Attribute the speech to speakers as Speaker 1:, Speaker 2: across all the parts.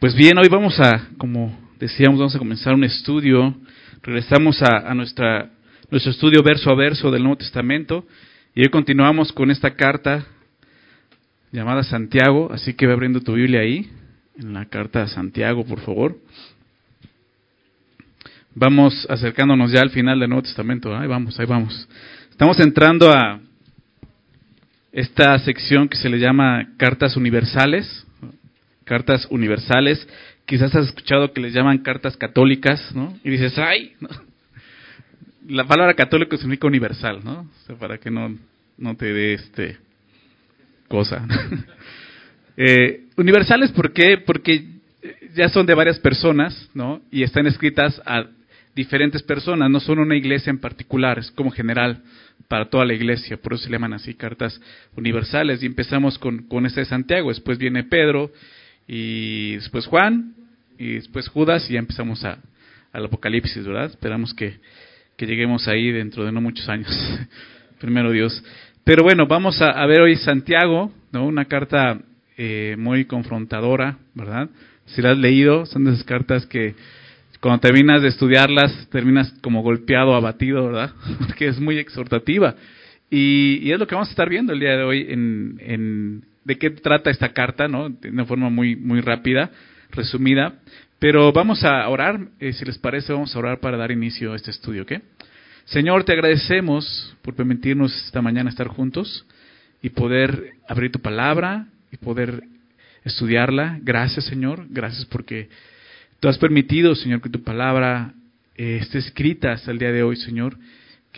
Speaker 1: Pues bien, hoy vamos a, como decíamos, vamos a comenzar un estudio. Regresamos a, nuestra, nuestro estudio verso a verso del Nuevo Testamento y hoy continuamos con esta carta llamada Santiago, así que ve abriendo tu Biblia ahí, en la carta de Santiago, por favor. Vamos acercándonos ya al final del Nuevo Testamento, ahí vamos, ahí vamos. Estamos entrando a esta sección que se le llama cartas universales, cartas universales. Quizás has escuchado que les llaman cartas católicas, ¿no? Y dices, ¡ay! La palabra católico significa universal, ¿no? Para que no, no te dé este cosa. eh, universales, ¿por qué? Porque ya son de varias personas, ¿no? Y están escritas a diferentes personas, no son una iglesia en particular, es como general para toda la iglesia, por eso se llaman así cartas universales. Y empezamos con, con esta de Santiago, después viene Pedro, y después Juan, y después Judas, y ya empezamos a, al Apocalipsis, ¿verdad? Esperamos que, que, lleguemos ahí dentro de no muchos años. Primero Dios. Pero bueno, vamos a, ver hoy Santiago, ¿no? Una carta eh, muy confrontadora, ¿verdad? Si la has leído, son de esas cartas que cuando terminas de estudiarlas, terminas como golpeado, abatido, ¿verdad? Porque es muy exhortativa. Y, y, es lo que vamos a estar viendo el día de hoy en, de qué trata esta carta, ¿no? De una forma muy, muy rápida, resumida. Pero vamos a orar, eh, si les parece, vamos a orar para dar inicio a este estudio, ¿ok? Señor, te agradecemos por permitirnos esta mañana estar juntos y poder abrir tu palabra y poder estudiarla. Gracias, Señor. Gracias porque tú has permitido, Señor, que tu palabra eh, esté escrita hasta el día de hoy, Señor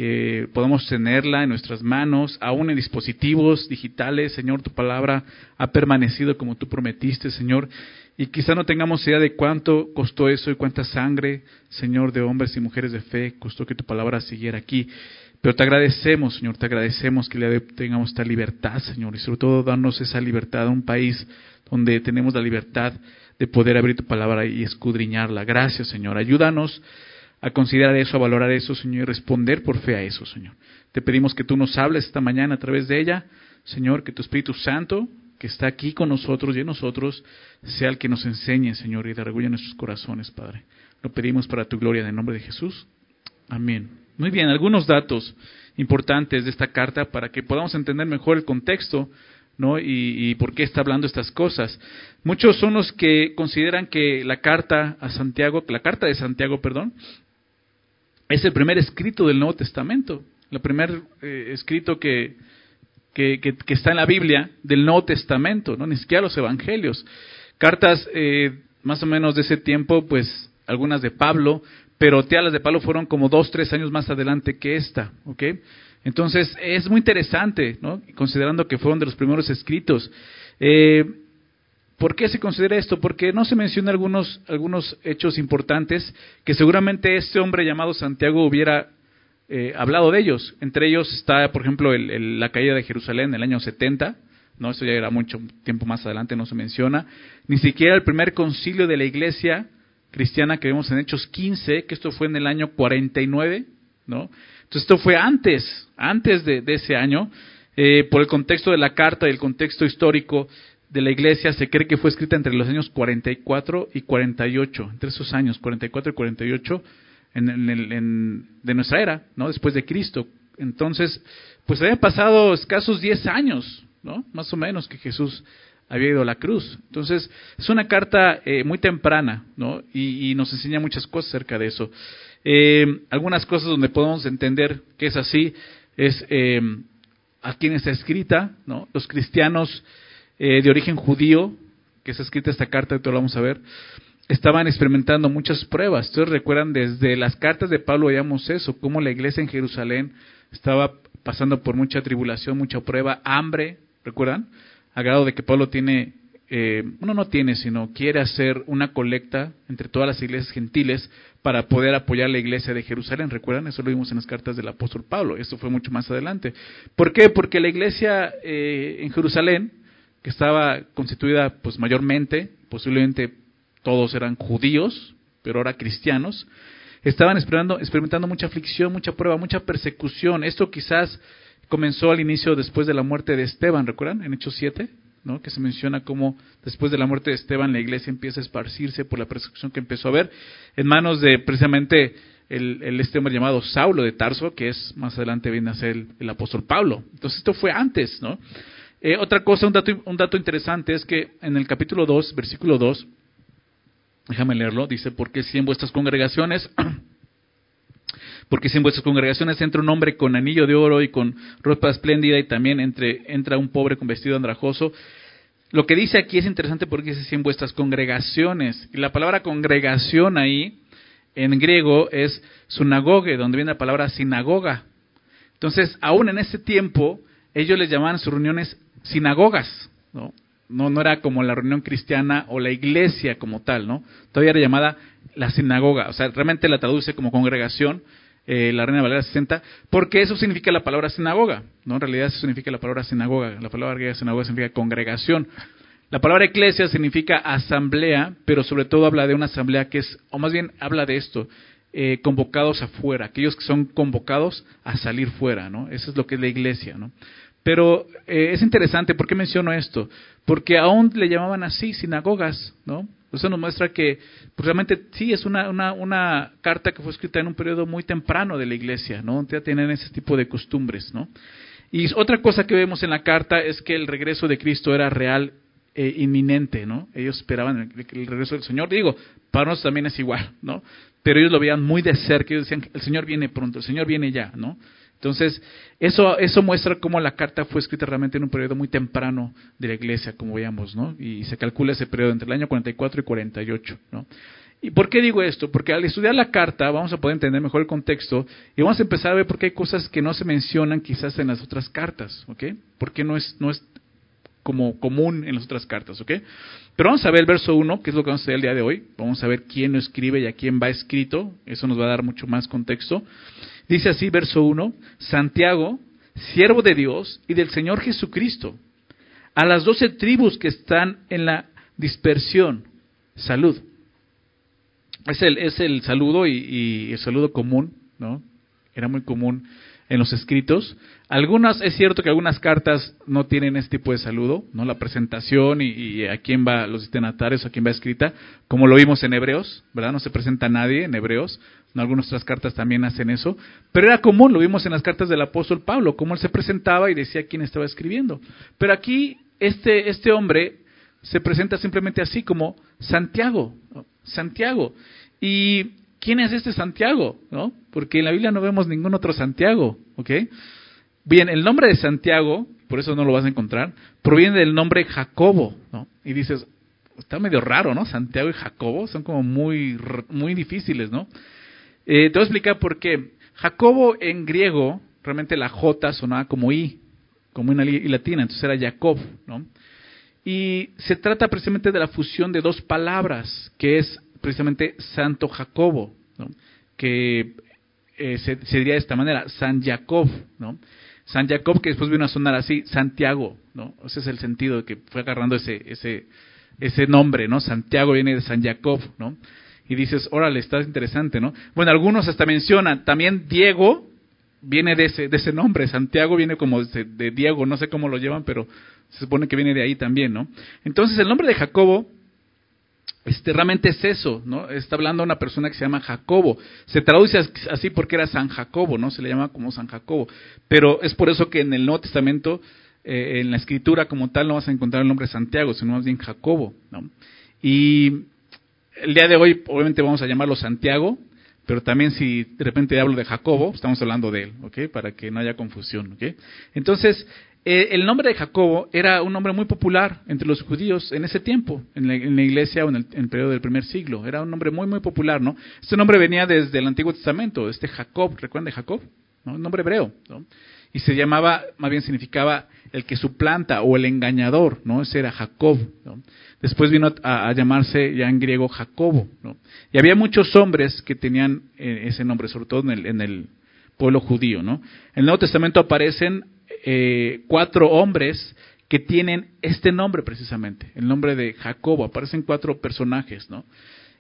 Speaker 1: que podamos tenerla en nuestras manos, aún en dispositivos digitales. Señor, tu palabra ha permanecido como tú prometiste, Señor. Y quizá no tengamos idea de cuánto costó eso y cuánta sangre, Señor, de hombres y mujeres de fe, costó que tu palabra siguiera aquí. Pero te agradecemos, Señor, te agradecemos que le tengamos esta libertad, Señor, y sobre todo darnos esa libertad a un país donde tenemos la libertad de poder abrir tu palabra y escudriñarla. Gracias, Señor. Ayúdanos a considerar eso, a valorar eso, Señor, y responder por fe a eso, Señor. Te pedimos que tú nos hables esta mañana a través de ella, Señor, que tu Espíritu Santo, que está aquí con nosotros y en nosotros, sea el que nos enseñe, Señor, y derregulle nuestros corazones, Padre. Lo pedimos para tu gloria en el nombre de Jesús. Amén. Muy bien, algunos datos importantes de esta carta para que podamos entender mejor el contexto ¿no? Y, y, por qué está hablando estas cosas. Muchos son los que consideran que la carta a Santiago, la carta de Santiago, perdón, es el primer escrito del Nuevo Testamento, el primer eh, escrito que, que, está en la Biblia del Nuevo Testamento, no ni siquiera los Evangelios. Cartas eh, más o menos de ese tiempo, pues algunas de Pablo, pero las de Pablo fueron como dos, tres años más adelante que esta. Entonces es muy interesante, ¿no? Considerando que fueron de los primeros escritos. Eh, ¿Por qué se considera esto? Porque no se mencionan algunos, algunos hechos importantes que seguramente este hombre llamado Santiago hubiera eh, hablado de ellos. Entre ellos está, por ejemplo, el, la caída de Jerusalén en el año 70, ¿no? Eso ya era mucho tiempo más adelante, no se menciona. Ni siquiera el primer concilio de la iglesia cristiana que vemos en Hechos 15, que esto fue en el año 49, ¿no? Entonces esto fue antes, antes de, ese año, eh, por el contexto de la carta y el contexto histórico de la iglesia se cree que fue escrita entre los años 44 y 48, entre esos años, 44 y 48 en, en, de nuestra era, ¿no? Después de Cristo. Entonces, pues habían pasado escasos 10 años, ¿no? Más o menos que Jesús había ido a la cruz. Entonces, es una carta eh, muy temprana, ¿no? Y, nos enseña muchas cosas acerca de eso. Eh, algunas cosas donde podemos entender que es así es eh, a quién está escrita, ¿no? Los cristianos eh, de origen judío, que está escrita esta carta, que lo vamos a ver, estaban experimentando muchas pruebas. Ustedes recuerdan, desde las cartas de Pablo veíamos eso, cómo la iglesia en Jerusalén estaba pasando por mucha tribulación, mucha prueba, hambre, ¿recuerdan? A grado de que Pablo tiene, eh, no tiene, sino quiere hacer una colecta entre todas las iglesias gentiles para poder apoyar la iglesia de Jerusalén. ¿Recuerdan? Eso lo vimos en las cartas del apóstol Pablo. Esto fue mucho más adelante. ¿Por qué? Porque la iglesia eh, en Jerusalén que estaba constituida pues mayormente, posiblemente todos eran judíos, pero ahora cristianos, estaban experimentando, mucha aflicción, mucha prueba, mucha persecución. Esto quizás comenzó al inicio después de la muerte de Esteban, ¿recuerdan? En Hechos 7. ¿no? que se menciona cómo después de la muerte de Esteban la iglesia empieza a esparcirse por la persecución que empezó a haber en manos de precisamente el, el este hombre llamado Saulo de Tarso, que es más adelante viene a ser el, apóstol Pablo. Entonces esto fue antes, ¿no? Eh, otra cosa, un dato, un dato interesante es que en el capítulo 2, versículo 2, déjame leerlo, dice, porque si en vuestras congregaciones porque si en vuestras congregaciones entra un hombre con anillo de oro y con ropa espléndida y también entre, entra un pobre con vestido andrajoso, lo que dice aquí es interesante porque dice si en vuestras congregaciones, y la palabra congregación ahí en griego es sunagoge, donde viene la palabra sinagoga. Entonces, aún en ese tiempo, ellos les llamaban sus reuniones sinagogas, ¿no? No, era como la reunión cristiana o la iglesia como tal, ¿no? Todavía era llamada la sinagoga, o sea, realmente la traduce como congregación, eh, la Reina Valera 60, porque eso significa la palabra sinagoga, ¿no? En realidad eso significa la palabra sinagoga, la palabra sinagoga significa congregación. La palabra iglesia significa asamblea, pero sobre todo habla de una asamblea que es, o más bien habla de esto, eh, convocados afuera, aquellos que son convocados a salir fuera, ¿no? Eso es lo que es la iglesia, ¿no? Pero eh, es interesante, ¿por qué menciono esto? Porque aún le llamaban así sinagogas, ¿no? Eso nos muestra que pues, realmente sí es una, una, carta que fue escrita en un periodo muy temprano de la iglesia, ¿no? Ya tienen ese tipo de costumbres, ¿no? Y otra cosa que vemos en la carta es que el regreso de Cristo era real e inminente, ¿no? Ellos esperaban el, regreso del Señor. Digo, para nosotros también es igual, ¿no? Pero ellos lo veían muy de cerca, ellos decían, el Señor viene pronto, el Señor viene ya, ¿no? Entonces, eso, eso muestra cómo la carta fue escrita realmente en un periodo muy temprano de la iglesia, como veíamos, ¿no? Y se calcula ese periodo entre el año 44 y 48, ¿no? ¿Y por qué digo esto? Porque al estudiar la carta vamos a poder entender mejor el contexto y vamos a empezar a ver por qué hay cosas que no se mencionan quizás en las otras cartas, ¿ok? Porque no es, no es como común en las otras cartas, ¿ok? Pero vamos a ver el verso 1, que es lo que vamos a hacer el día de hoy. Vamos a ver quién lo escribe y a quién va escrito. Eso nos va a dar mucho más contexto. Dice así, verso 1, Santiago, siervo de Dios y del Señor Jesucristo, a las doce tribus que están en la dispersión, salud. Es el, es el saludo y, y el saludo común, ¿no? Era muy común en los escritos. Algunas, es cierto que algunas cartas no tienen este tipo de saludo, ¿no? La presentación y, a quién va los destinatarios, a quién va escrita, como lo vimos en Hebreos, ¿verdad? No se presenta nadie en Hebreos, en algunas otras cartas también hacen eso, pero era común, lo vimos en las cartas del apóstol Pablo, cómo él se presentaba y decía quién estaba escribiendo. Pero aquí este, este hombre se presenta simplemente así como Santiago, Santiago. Y ¿quién es este Santiago? ¿No? Porque en la Biblia no vemos ningún otro Santiago, ¿ok? Bien, el nombre de Santiago, por eso no lo vas a encontrar, proviene del nombre Jacobo, ¿no? Y dices, está medio raro, ¿no? Santiago y Jacobo son como muy, muy difíciles, ¿no? Eh, te voy a explicar por qué. Jacobo en griego, realmente la J sonaba como I, como una I latina, entonces era Jacob, ¿no? Y se trata precisamente de la fusión de dos palabras, que es precisamente Santo Jacobo, que eh, se, diría de esta manera, San Jacob, ¿no? San Jacob que después vino a sonar así, Santiago, ¿no? Ese es el sentido de que fue agarrando ese, ese, ese nombre, ¿no? Santiago viene de San Jacob, ¿no? Y dices, órale, está interesante, ¿no? Bueno, algunos hasta mencionan, también Diego viene de ese, de ese nombre, Santiago viene como de, de Diego, no sé cómo lo llevan, pero se supone que viene de ahí también, ¿no? Entonces el nombre de Jacobo este, realmente es eso, ¿no? Está hablando una persona que se llama Jacobo. Se traduce así porque era San Jacobo, ¿no? Se le llama como San Jacobo. Pero es por eso que en el Nuevo Testamento, eh, en la escritura como tal, no vas a encontrar el nombre Santiago, sino más bien Jacobo, ¿no? Y el día de hoy, obviamente, vamos a llamarlo Santiago, pero también si de repente hablo de Jacobo, estamos hablando de él, ¿ok? Para que no haya confusión, ¿ok? Entonces, eh, el nombre de Jacobo era un nombre muy popular entre los judíos en ese tiempo, en la, iglesia o en el, periodo del primer siglo. Era un nombre muy, muy popular, ¿no? Este nombre venía desde el Antiguo Testamento, este Jacob, ¿recuerdan de Jacob? ¿No? Un nombre hebreo, ¿no? Y se llamaba, más bien significaba el que suplanta o el engañador, ¿no? Ese era Jacob, ¿no? Después vino a, llamarse ya en griego Jacobo, ¿no? Y había muchos hombres que tenían eh, ese nombre, sobre todo en el, en el pueblo judío, ¿no? En el Nuevo Testamento aparecen eh, cuatro hombres que tienen este nombre precisamente, el nombre de Jacobo. Aparecen cuatro personajes, ¿no?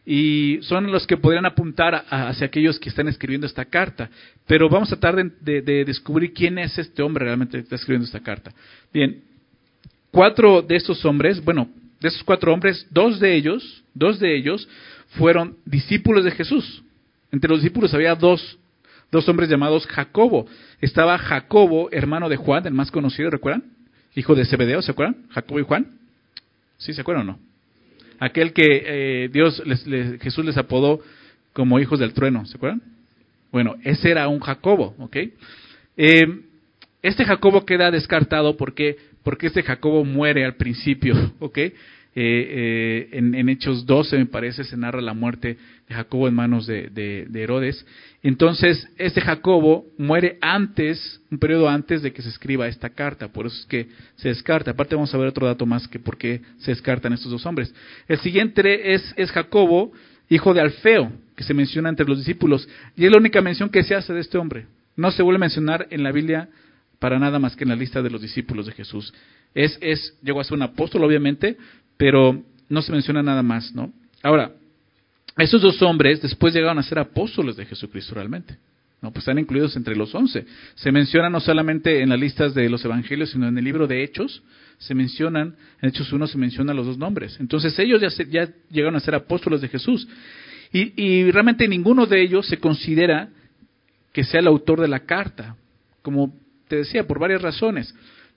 Speaker 1: Y son los que podrían apuntar hacia aquellos que están escribiendo esta carta. Pero vamos a tratar de, descubrir quién es este hombre realmente que está escribiendo esta carta. Bien, cuatro de estos hombres, bueno, de esos cuatro hombres, dos de ellos, dos de ellos fueron discípulos de Jesús. Entre los discípulos había dos, dos hombres llamados Jacobo. Estaba Jacobo, hermano de Juan, el más conocido, ¿recuerdan? Hijo de Zebedeo, ¿se acuerdan? Jacobo y Juan. ¿Sí se acuerdan o no? Aquel que eh, Dios, les, Jesús les apodó como hijos del trueno, ¿se acuerdan? Bueno, ese era un Jacobo, ¿ok? Eh, este Jacobo queda descartado porque, porque este Jacobo muere al principio, ¿ok? Eh, eh, en, Hechos 12, me parece, se narra la muerte de Jacobo en manos de, Herodes. Entonces, este Jacobo muere antes, un periodo antes de que se escriba esta carta, por eso es que se descarta. Aparte vamos a ver otro dato más que por qué se descartan estos dos hombres. El siguiente es, es Jacobo, hijo de Alfeo, que se menciona entre los discípulos, y es la única mención que se hace de este hombre. No se vuelve a mencionar en la Biblia para nada más que en la lista de los discípulos de Jesús. Es, es, llegó a ser un apóstol, obviamente, pero no se menciona nada más, ¿no? Ahora, esos dos hombres después llegaron a ser apóstoles de Jesucristo realmente. ¿no? Pues están incluidos entre los once. Se menciona no solamente en las listas de los evangelios, sino en el libro de Hechos. Se mencionan, en Hechos 1 se mencionan los dos nombres. Entonces ellos ya, ya llegaron a ser apóstoles de Jesús. Y, y realmente ninguno de ellos se considera que sea el autor de la carta. Como te decía, por varias razones.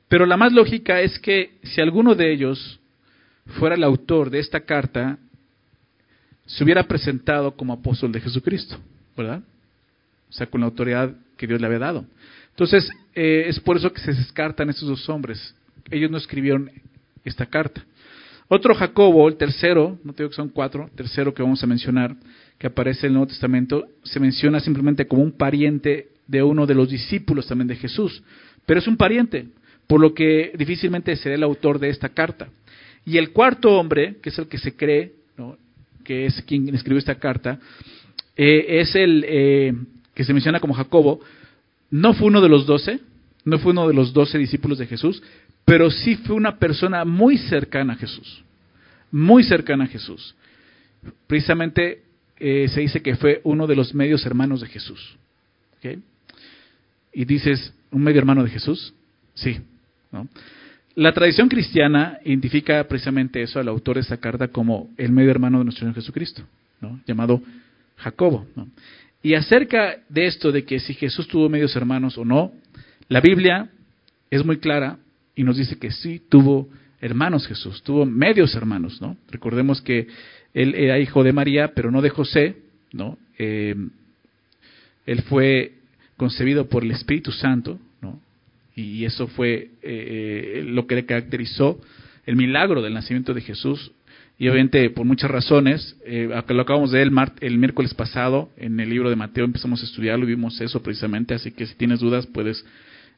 Speaker 1: Pero la más lógica es que si alguno de ellos fuera el autor de esta carta, se hubiera presentado como apóstol de Jesucristo, ¿verdad? O sea, con la autoridad que Dios le había dado. Entonces, eh, es por eso que se descartan estos dos hombres. Ellos no escribieron esta carta. Otro Jacobo, el tercero, no te digo que son cuatro, tercero que vamos a mencionar, que aparece en el Nuevo Testamento, se menciona simplemente como un pariente de uno de los discípulos también de Jesús, pero es un pariente, por lo que difícilmente será el autor de esta carta. Y el cuarto hombre, que es el que se cree, que es quien escribió esta carta, eh, es el eh, que se menciona como Jacobo, no fue uno de los doce, no fue uno de los doce discípulos de Jesús, pero sí fue una persona muy cercana a Jesús, muy cercana a Jesús. Precisamente eh, se dice que fue uno de los medios hermanos de Jesús. Y dices, ¿un medio hermano de Jesús? Sí. La tradición cristiana identifica precisamente eso al autor de esta carta como el medio hermano de nuestro Señor Jesucristo, llamado Jacobo. Y acerca de esto, de que si Jesús tuvo medios hermanos o no, la Biblia es muy clara y nos dice que sí tuvo hermanos Jesús, tuvo medios hermanos. ¿no? Recordemos que él era hijo de María, pero no de José. ¿no? Eh, él fue concebido por el Espíritu Santo, ¿no? Y eso fue eh, eh, lo que le caracterizó el milagro del nacimiento de Jesús. Y obviamente por muchas razones, eh, lo acabamos de ver el, el miércoles pasado en el libro de Mateo, empezamos a estudiarlo y vimos eso precisamente, así que si tienes dudas puedes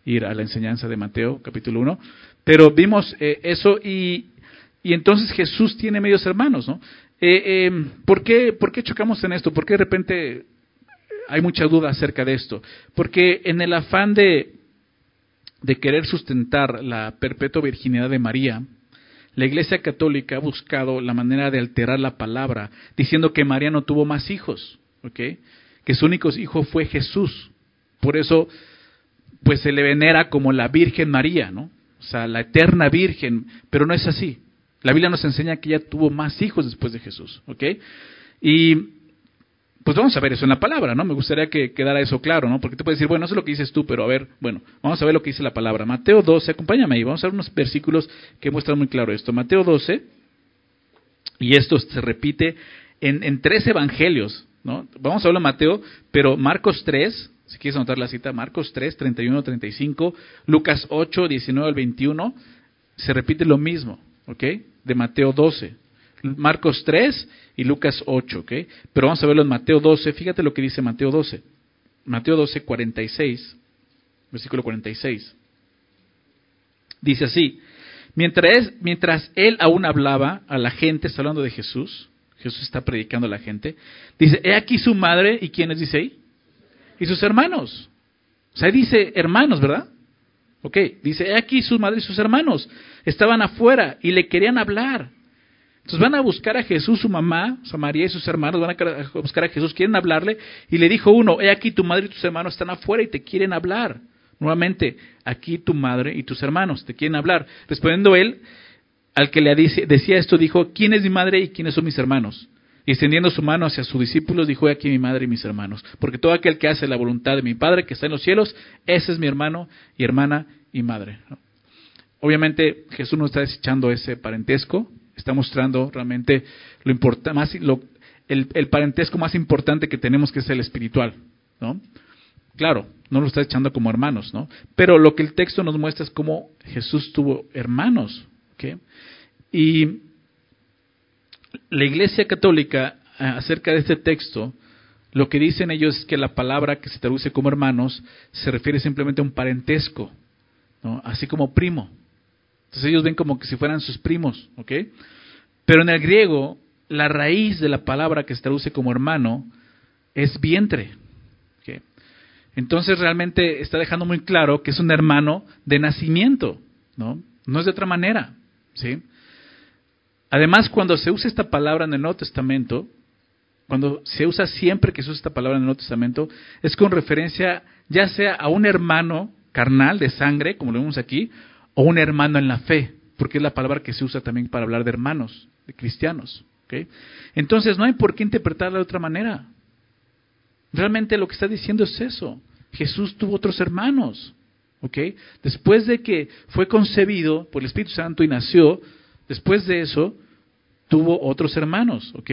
Speaker 1: ir a la enseñanza de Mateo, capítulo 1. Pero vimos eso y, y entonces Jesús tiene medios hermanos, ¿no? Eh, ¿por, qué, ¿Por qué chocamos en esto? ¿Por qué de repente hay mucha duda acerca de esto. Porque en el afán de, de querer sustentar la perpetua virginidad de María, la Iglesia Católica ha buscado la manera de alterar la palabra, diciendo que María no tuvo más hijos, que su único hijo fue Jesús. Por eso, pues se le venera como la Virgen María, ¿no? O sea, la eterna Virgen, pero no es así. La Biblia nos enseña que ella tuvo más hijos después de Jesús, ¿ok? Y pues vamos a ver eso en la palabra, ¿no? Me gustaría que quedara eso claro, ¿no? Porque te puedes decir, bueno, eso es lo que dices tú, pero a ver, bueno, vamos a ver lo que dice la palabra. Mateo 12, acompáñame ahí, vamos a ver unos versículos que muestran muy claro esto. Mateo 12, y esto se repite en, en tres evangelios, ¿no? Vamos a hablar de Mateo, pero Marcos 3, si quieres anotar la cita, Marcos 3, 31, 35, Lucas 8, 19 al 21, se repite lo mismo, ¿ok? De Mateo 12. Marcos 3 y Lucas 8, ¿ok? Pero vamos a verlo en Mateo 12. Fíjate lo que dice Mateo 12. Mateo 12, 46, versículo 46. Dice así, mientras, mientras él aún hablaba a la gente, está hablando de Jesús, Jesús está predicando a la gente, dice, he aquí su madre, ¿y quiénes dice ahí? Y sus hermanos. O sea, dice hermanos, ¿verdad? Ok, dice, he aquí su madre y sus hermanos. Estaban afuera y le querían hablar. Entonces van a buscar a Jesús, su mamá, su María y sus hermanos, van a buscar a Jesús, quieren hablarle, y le dijo uno, he aquí tu madre y tus hermanos están afuera y te quieren hablar. Nuevamente, aquí tu madre y tus hermanos te quieren hablar. Respondiendo él, al que le decía esto, dijo, ¿quién es mi madre y quiénes son mis hermanos? Y extendiendo su mano hacia sus discípulos, dijo, aquí mi madre y mis hermanos. Porque todo aquel que hace la voluntad de mi Padre que está en los cielos, ese es mi hermano y hermana y madre. Obviamente Jesús no está desechando ese parentesco, está mostrando realmente lo más, lo, el, el, parentesco más importante que tenemos, que es el espiritual. ¿no? Claro, no lo está echando como hermanos, ¿no? Pero lo que el texto nos muestra es cómo Jesús tuvo hermanos. ¿okay? Y la Iglesia Católica, eh, acerca de este texto, lo que dicen ellos es que la palabra que se traduce como hermanos se refiere simplemente a un parentesco, ¿no? así como primo. Entonces ellos ven como que si fueran sus primos, ¿ok? Pero en el griego, la raíz de la palabra que se traduce como hermano es vientre. Entonces realmente está dejando muy claro que es un hermano de nacimiento, ¿no? No es de otra manera, ¿sí? Además, cuando se usa esta palabra en el Nuevo Testamento, cuando se usa siempre que se usa esta palabra en el Nuevo Testamento, es con referencia ya sea a un hermano carnal de sangre, como lo vemos aquí, o un hermano en la fe, porque es la palabra que se usa también para hablar de hermanos, de cristianos. Entonces, no hay por qué interpretarla de otra manera. Realmente lo que está diciendo es eso. Jesús tuvo otros hermanos. ¿ok? Después de que fue concebido por el Espíritu Santo y nació, después de eso, tuvo otros hermanos. ¿ok?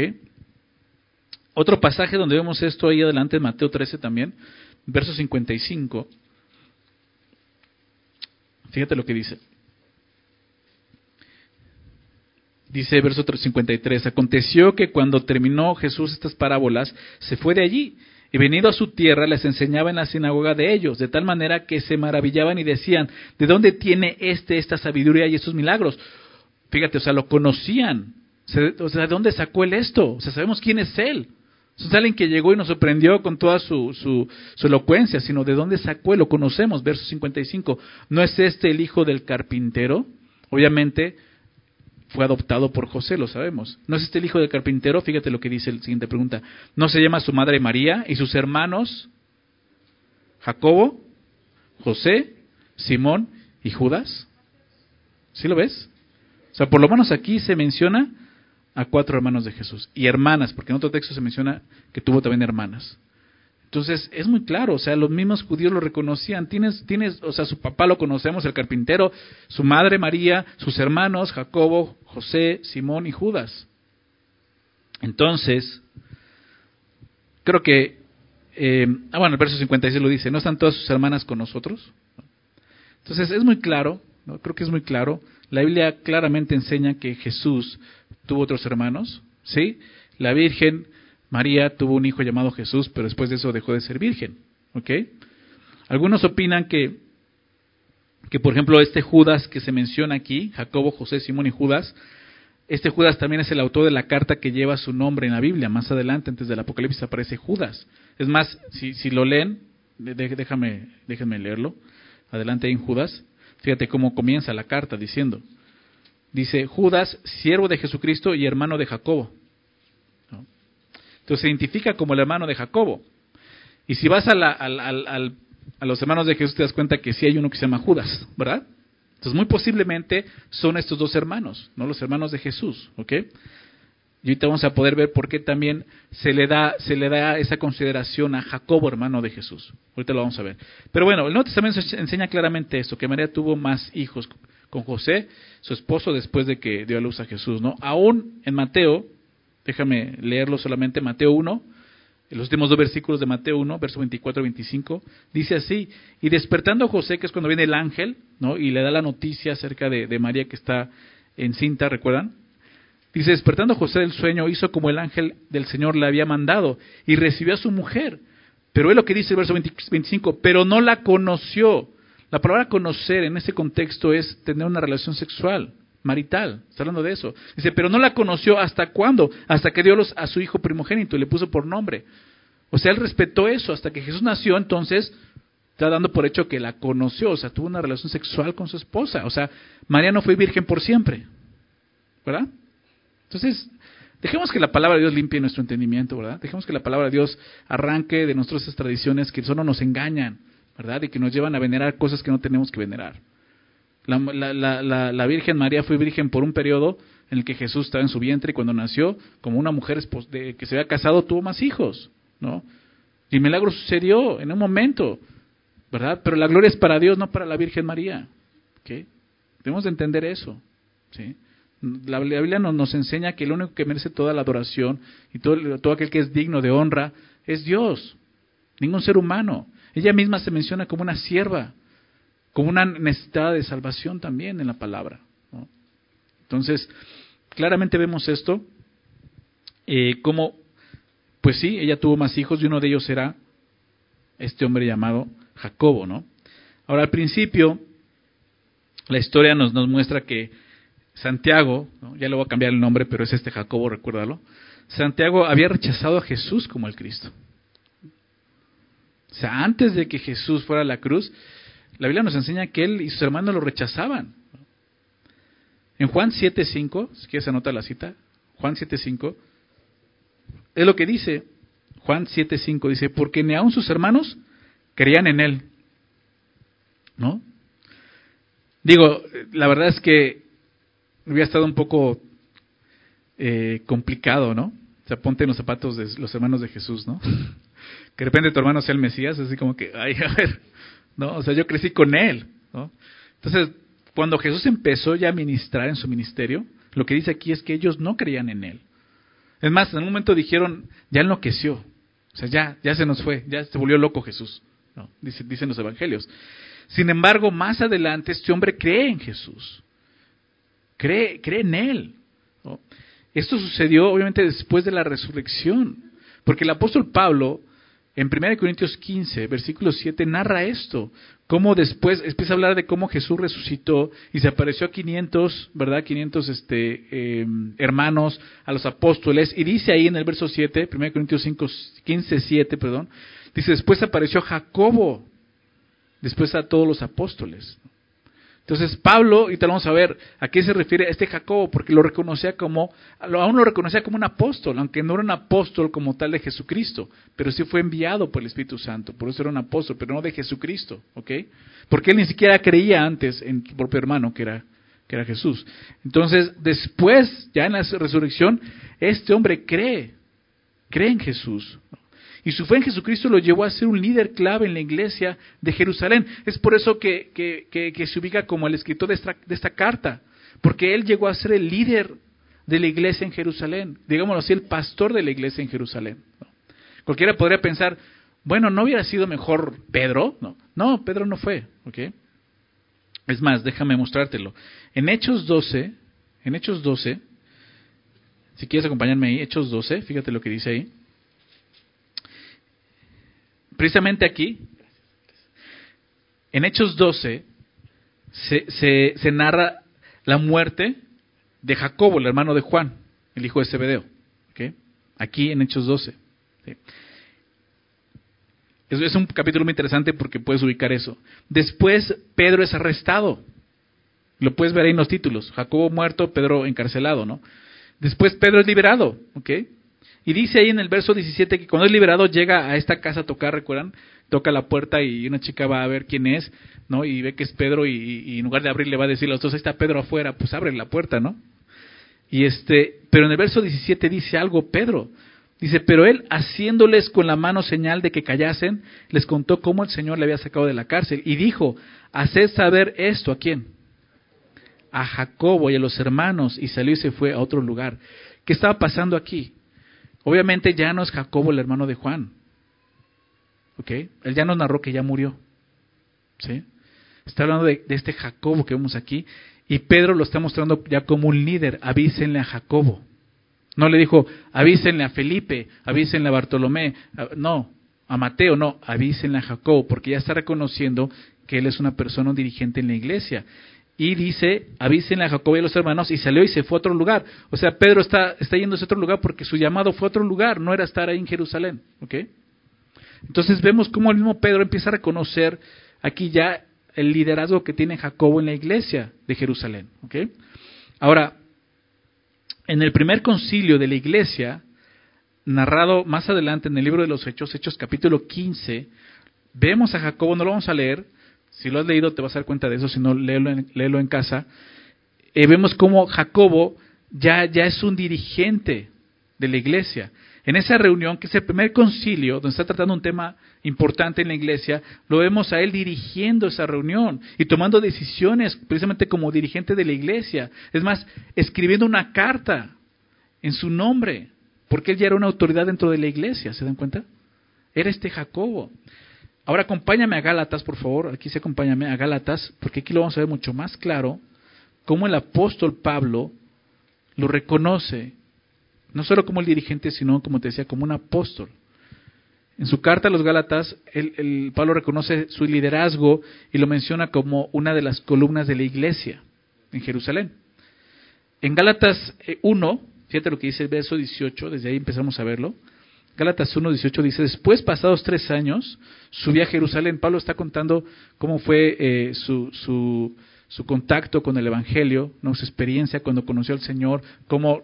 Speaker 1: Otro pasaje donde vemos esto ahí adelante en Mateo 13 también, verso 55. Fíjate lo que dice. Dice verso 53, aconteció que cuando terminó Jesús estas parábolas, se fue de allí y venido a su tierra les enseñaba en la sinagoga de ellos, de tal manera que se maravillaban y decían, ¿de dónde tiene este esta sabiduría y estos milagros? Fíjate, o sea, lo conocían. O sea, ¿de dónde sacó él esto? O sea, sabemos quién es él. Es alguien que llegó y nos sorprendió con toda su, su, elocuencia, sino de dónde sacó lo conocemos. Verso 55. ¿No es este el hijo del carpintero? Obviamente, fue adoptado por José, lo sabemos. ¿No es este el hijo del carpintero? Fíjate lo que dice la siguiente pregunta. ¿No se llama su madre María y sus hermanos Jacobo, José, Simón y Judas? ¿Sí lo ves? O sea, por lo menos aquí se menciona a cuatro hermanos de Jesús y hermanas, porque en otro texto se menciona que tuvo también hermanas. Entonces, es muy claro, o sea, los mismos judíos lo reconocían. Tienes, tienes, o sea, su papá lo conocemos, el carpintero, su madre María, sus hermanos, Jacobo, José, Simón y Judas. Entonces, creo que, eh, ah, bueno, el verso 56 lo dice, ¿no están todas sus hermanas con nosotros? Entonces, es muy claro, ¿no? creo que es muy claro. La Biblia claramente enseña que Jesús tuvo otros hermanos, ¿sí? La Virgen María tuvo un hijo llamado Jesús, pero después de eso dejó de ser virgen. ¿Ok? Algunos opinan que, que, por ejemplo, este Judas que se menciona aquí, Jacobo, José, Simón y Judas, este Judas también es el autor de la carta que lleva su nombre en la Biblia. Más adelante, antes del Apocalipsis, aparece Judas. Es más, si, si lo leen, déjame, déjenme leerlo. Adelante en Judas. Fíjate cómo comienza la carta diciendo. Dice, Judas, siervo de Jesucristo y hermano de Jacobo entonces se identifica como el hermano de Jacobo. Y si vas a, a los hermanos de Jesús te das cuenta que sí hay uno que se llama Judas, ¿verdad? Entonces muy posiblemente son estos dos hermanos, no los hermanos de Jesús, ¿ok? Y ahorita vamos a poder ver por qué también se le da, se le da esa consideración a Jacobo, hermano de Jesús. Ahorita lo vamos a ver. Pero bueno, el Nuevo Testamento enseña claramente esto, que María tuvo más hijos con José, su esposo, después de que dio a luz a Jesús, ¿no? Aún en Mateo, Déjame leerlo solamente, Mateo 1, en los últimos dos versículos de Mateo 1, verso 24 y 25, dice así, y despertando José, que es cuando viene el ángel, ¿no? y le da la noticia acerca de, de María que está encinta, ¿recuerdan? Dice, despertando José del sueño, hizo como el ángel del Señor le había mandado, y recibió a su mujer. Pero es lo que dice el verso 25, pero no la conoció. La palabra conocer en ese contexto es tener una relación sexual marital. Está hablando de eso. Dice, pero no la conoció hasta cuándo? Hasta que dio a su hijo primogénito y le puso por nombre. O sea, él respetó eso hasta que Jesús nació, entonces está dando por hecho que la conoció, o sea, tuvo una relación sexual con su esposa. O sea, María no fue virgen por siempre. ¿Verdad? Entonces, dejemos que la palabra de Dios limpie nuestro entendimiento, ¿verdad? Dejemos que la palabra de Dios arranque de nuestras tradiciones que solo nos engañan. ¿Verdad? Y que nos llevan a venerar cosas que no tenemos que venerar. La, Virgen María fue virgen por un periodo en el que Jesús estaba en su vientre y cuando nació, como una mujer que se había casado, tuvo más hijos, ¿no? Y el milagro sucedió en un momento, ¿verdad? Pero la gloria es para Dios, no para la Virgen María. ¿okay? Debemos de entender eso. ¿sí? La, Biblia nos, nos, enseña que el único que merece toda la adoración y todo, todo aquel que es digno de honra es Dios, ningún ser humano. Ella misma se menciona como una sierva, como una necesidad de salvación también en la palabra. Entonces, claramente vemos esto, eh, como, pues sí, ella tuvo más hijos y uno de ellos era este hombre llamado Jacobo, ¿no? Ahora, al principio, la historia nos, nos muestra que Santiago, ya le voy a cambiar el nombre, pero es este Jacobo, recuérdalo, Santiago había rechazado a Jesús como el Cristo. O sea, antes de que Jesús fuera a la cruz, la Biblia nos enseña que él y sus hermanos lo rechazaban. En Juan 7.5, si quieres anotar la cita, Juan 7.5, es lo que dice, Juan 7.5 dice, porque ni aun sus hermanos creían en él. ¿No? Digo, la verdad es que hubiera estado un poco eh, complicado, ¿no? O sea, ponte en los zapatos de los hermanos de Jesús, ¿no? que de repente tu hermano sea el Mesías, así como que, ay, a ver, ¿no? O sea, yo crecí con él, ¿no? Entonces, cuando Jesús empezó ya a ministrar en su ministerio, lo que dice aquí es que ellos no creían en él. Es más, en un momento dijeron, ya enloqueció, o sea, ya, ya se nos fue, ya se volvió loco Jesús, ¿no? dicen los evangelios. Sin embargo, más adelante este hombre cree en Jesús, cree, cree en él. Esto sucedió obviamente después de la resurrección, porque el apóstol Pablo en 1 Corintios 15, versículo 7, narra esto, cómo después empieza a hablar de cómo Jesús resucitó y se apareció a 500, ¿verdad? 500 este, em, hermanos, a los apóstoles, y dice ahí en el verso 7, 1 Corintios 5, 15, 7, perdón, dice, después apareció Jacobo, después a todos los apóstoles. Entonces Pablo, y te vamos a ver a qué se refiere este Jacobo, porque lo reconocía como, aún lo reconocía como un apóstol, aunque no era un apóstol como tal de Jesucristo, pero sí fue enviado por el Espíritu Santo, por eso era un apóstol, pero no de Jesucristo, ¿ok? Porque él ni siquiera creía antes en su hermano que era, que era Jesús. Entonces, después, ya en la resurrección, este hombre cree, cree en Jesús, y su fe en Jesucristo lo llevó a ser un líder clave en la iglesia de Jerusalén. Es por eso que, se ubica como el escritor de esta, de esta, carta, porque él llegó a ser el líder de la iglesia en Jerusalén, digámoslo así, el pastor de la iglesia en Jerusalén. Cualquiera podría pensar, bueno, ¿no hubiera sido mejor Pedro? No, no Pedro no fue. ¿okay? Es más, déjame mostrártelo. En Hechos 12, en Hechos 12, si quieres acompañarme ahí, Hechos 12, fíjate lo que dice ahí precisamente aquí, en Hechos 12, se, narra la muerte de Jacobo, el hermano de Juan, el hijo de Zebedeo. Aquí en Hechos 12. Es, un capítulo muy interesante porque puedes ubicar eso. Después Pedro es arrestado. Lo puedes ver ahí en los títulos. Jacobo muerto, Pedro encarcelado, ¿no? Después Pedro es liberado, ¿ok? Y dice ahí en el verso 17 que cuando es liberado llega a esta casa a tocar, ¿recuerdan? Toca la puerta y una chica va a ver quién es, ¿no? Y ve que es Pedro y, en lugar de abrir le va a decir a los dos, ahí está Pedro afuera, pues abre la puerta, ¿no? Y este, pero en el verso 17 dice algo Pedro. Dice, pero él haciéndoles con la mano señal de que callasen, les contó cómo el Señor le había sacado de la cárcel y dijo, haced saber esto a quién? A Jacobo y a los hermanos y salió y se fue a otro lugar. ¿Qué estaba pasando aquí? Obviamente ya no es Jacobo el hermano de Juan. ¿Ok? Él ya nos narró que ya murió. ¿Sí? Está hablando de, este Jacobo que vemos aquí. Y Pedro lo está mostrando ya como un líder. Avísenle a Jacobo. No le dijo, avísenle a Felipe, avísenle a Bartolomé. No, a Mateo, no, avísenle a Jacobo, porque ya está reconociendo que él es una persona, un dirigente en la iglesia y dice, avísenle a Jacob y a los hermanos, y salió y se fue a otro lugar. O sea, Pedro está, está yendo a otro lugar porque su llamado fue a otro lugar, no era estar ahí en Jerusalén. Entonces vemos cómo el mismo Pedro empieza a reconocer aquí ya el liderazgo que tiene Jacobo en la iglesia de Jerusalén. Ahora, en el primer concilio de la iglesia, narrado más adelante en el libro de los Hechos, Hechos capítulo 15, vemos a Jacobo, no lo vamos a leer, si lo has leído te vas a dar cuenta de eso, si no, léelo en, léelo en casa. Eh, vemos cómo Jacobo ya, ya es un dirigente de la iglesia. En esa reunión, que es el primer concilio, donde está tratando un tema importante en la iglesia, lo vemos a él dirigiendo esa reunión y tomando decisiones precisamente como dirigente de la iglesia. Es más, escribiendo una carta en su nombre, porque él ya era una autoridad dentro de la iglesia, ¿se dan cuenta? Era este Jacobo. Ahora acompáñame a Gálatas, por favor, aquí se acompáñame a Gálatas, porque aquí lo vamos a ver mucho más claro, cómo el apóstol Pablo lo reconoce, no solo como el dirigente, sino, como te decía, como un apóstol. En su carta a los Gálatas, el, Pablo reconoce su liderazgo y lo menciona como una de las columnas de la iglesia en Jerusalén. En Gálatas 1, eh, fíjate lo que dice el verso 18, desde ahí empezamos a verlo. Gálatas 1, 18 dice, después, pasados tres años, subí a Jerusalén. Pablo está contando cómo fue eh, su, contacto con el Evangelio, ¿no? su experiencia cuando conoció al Señor, cómo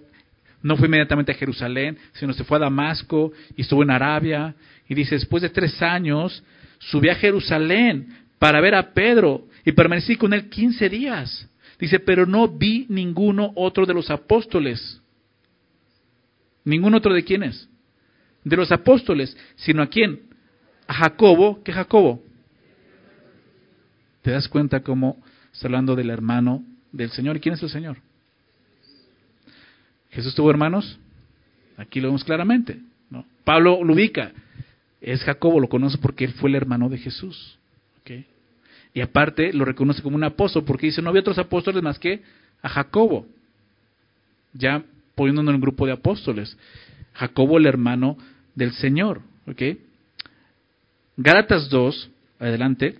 Speaker 1: no fue inmediatamente a Jerusalén, sino se fue a Damasco y estuvo en Arabia. Y dice, después de tres años, subí a Jerusalén para ver a Pedro y permanecí con él 15 días. Dice, pero no vi ninguno otro de los apóstoles. ¿Ningún otro de quiénes? De los apóstoles, sino a quién? A Jacobo, ¿qué Jacobo? ¿Te das cuenta cómo está hablando del hermano del Señor? ¿Y quién es el Señor? ¿Jesús tuvo hermanos? Aquí lo vemos claramente. ¿no? Pablo lo ubica. Es Jacobo, lo conoce porque él fue el hermano de Jesús. Y aparte lo reconoce como un apóstol porque dice, no había otros apóstoles más que a Jacobo. Ya poniéndonos en un grupo de apóstoles. Jacobo el hermano del Señor. ¿ok? Gálatas 2, adelante,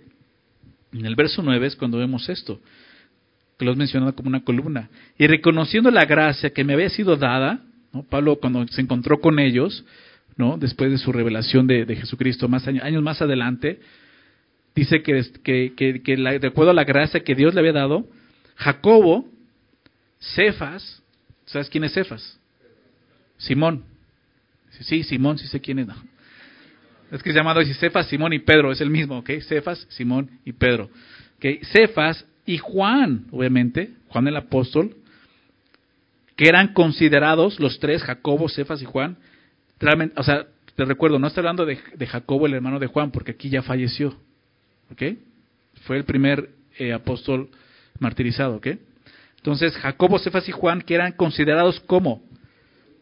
Speaker 1: en el verso 9 es cuando vemos esto, que lo has mencionado como una columna. Y reconociendo la gracia que me había sido dada, ¿no? Pablo cuando se encontró con ellos, ¿no? después de su revelación de, Jesucristo, más años, más adelante, dice que, que, que, de acuerdo a la gracia que Dios le había dado, Jacobo, Cefas, ¿sabes quién es Cefas? Simón. Sí, Simón, sí sé quién es. Es que es llamado Cefas, Simón y Pedro, es el mismo, ¿ok? Cefas, Simón y Pedro. ¿ok? Cefas y Juan, obviamente, Juan el apóstol, que eran considerados los tres, Jacobo, Cefas y Juan, realmente, o sea, te recuerdo, no estoy hablando de, Jacobo, el hermano de Juan, porque aquí ya falleció, ¿ok? Fue el primer eh, apóstol martirizado, ¿ok? Entonces, Jacobo, Cefas y Juan, que eran considerados como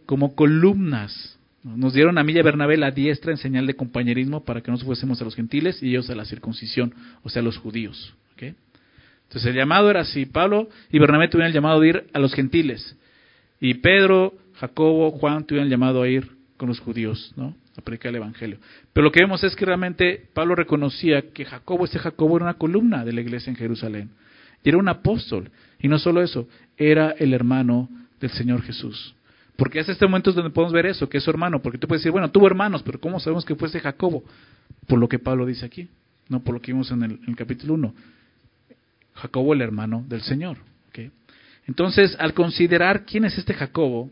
Speaker 1: como columnas. Nos dieron a mí y a Bernabé la diestra en señal de compañerismo para que nos fuésemos a los gentiles y ellos a la circuncisión, o sea, a los judíos. Entonces el llamado era así, Pablo y Bernabé tuvieron el llamado de ir a los gentiles y Pedro, Jacobo, Juan tuvieron el llamado a ir con los judíos, ¿no? a predicar el Evangelio. Pero lo que vemos es que realmente Pablo reconocía que Jacobo, este Jacobo era una columna de la iglesia en Jerusalén. Y era un apóstol. Y no solo eso, era el hermano del Señor Jesús. Porque es este momento donde podemos ver eso, que es su hermano. Porque tú puedes decir, bueno, tuvo hermanos, pero ¿cómo sabemos que fuese Jacobo? Por lo que Pablo dice aquí, no por lo que vimos en el, capítulo 1. Jacobo, el hermano del Señor. Entonces, al considerar quién es este Jacobo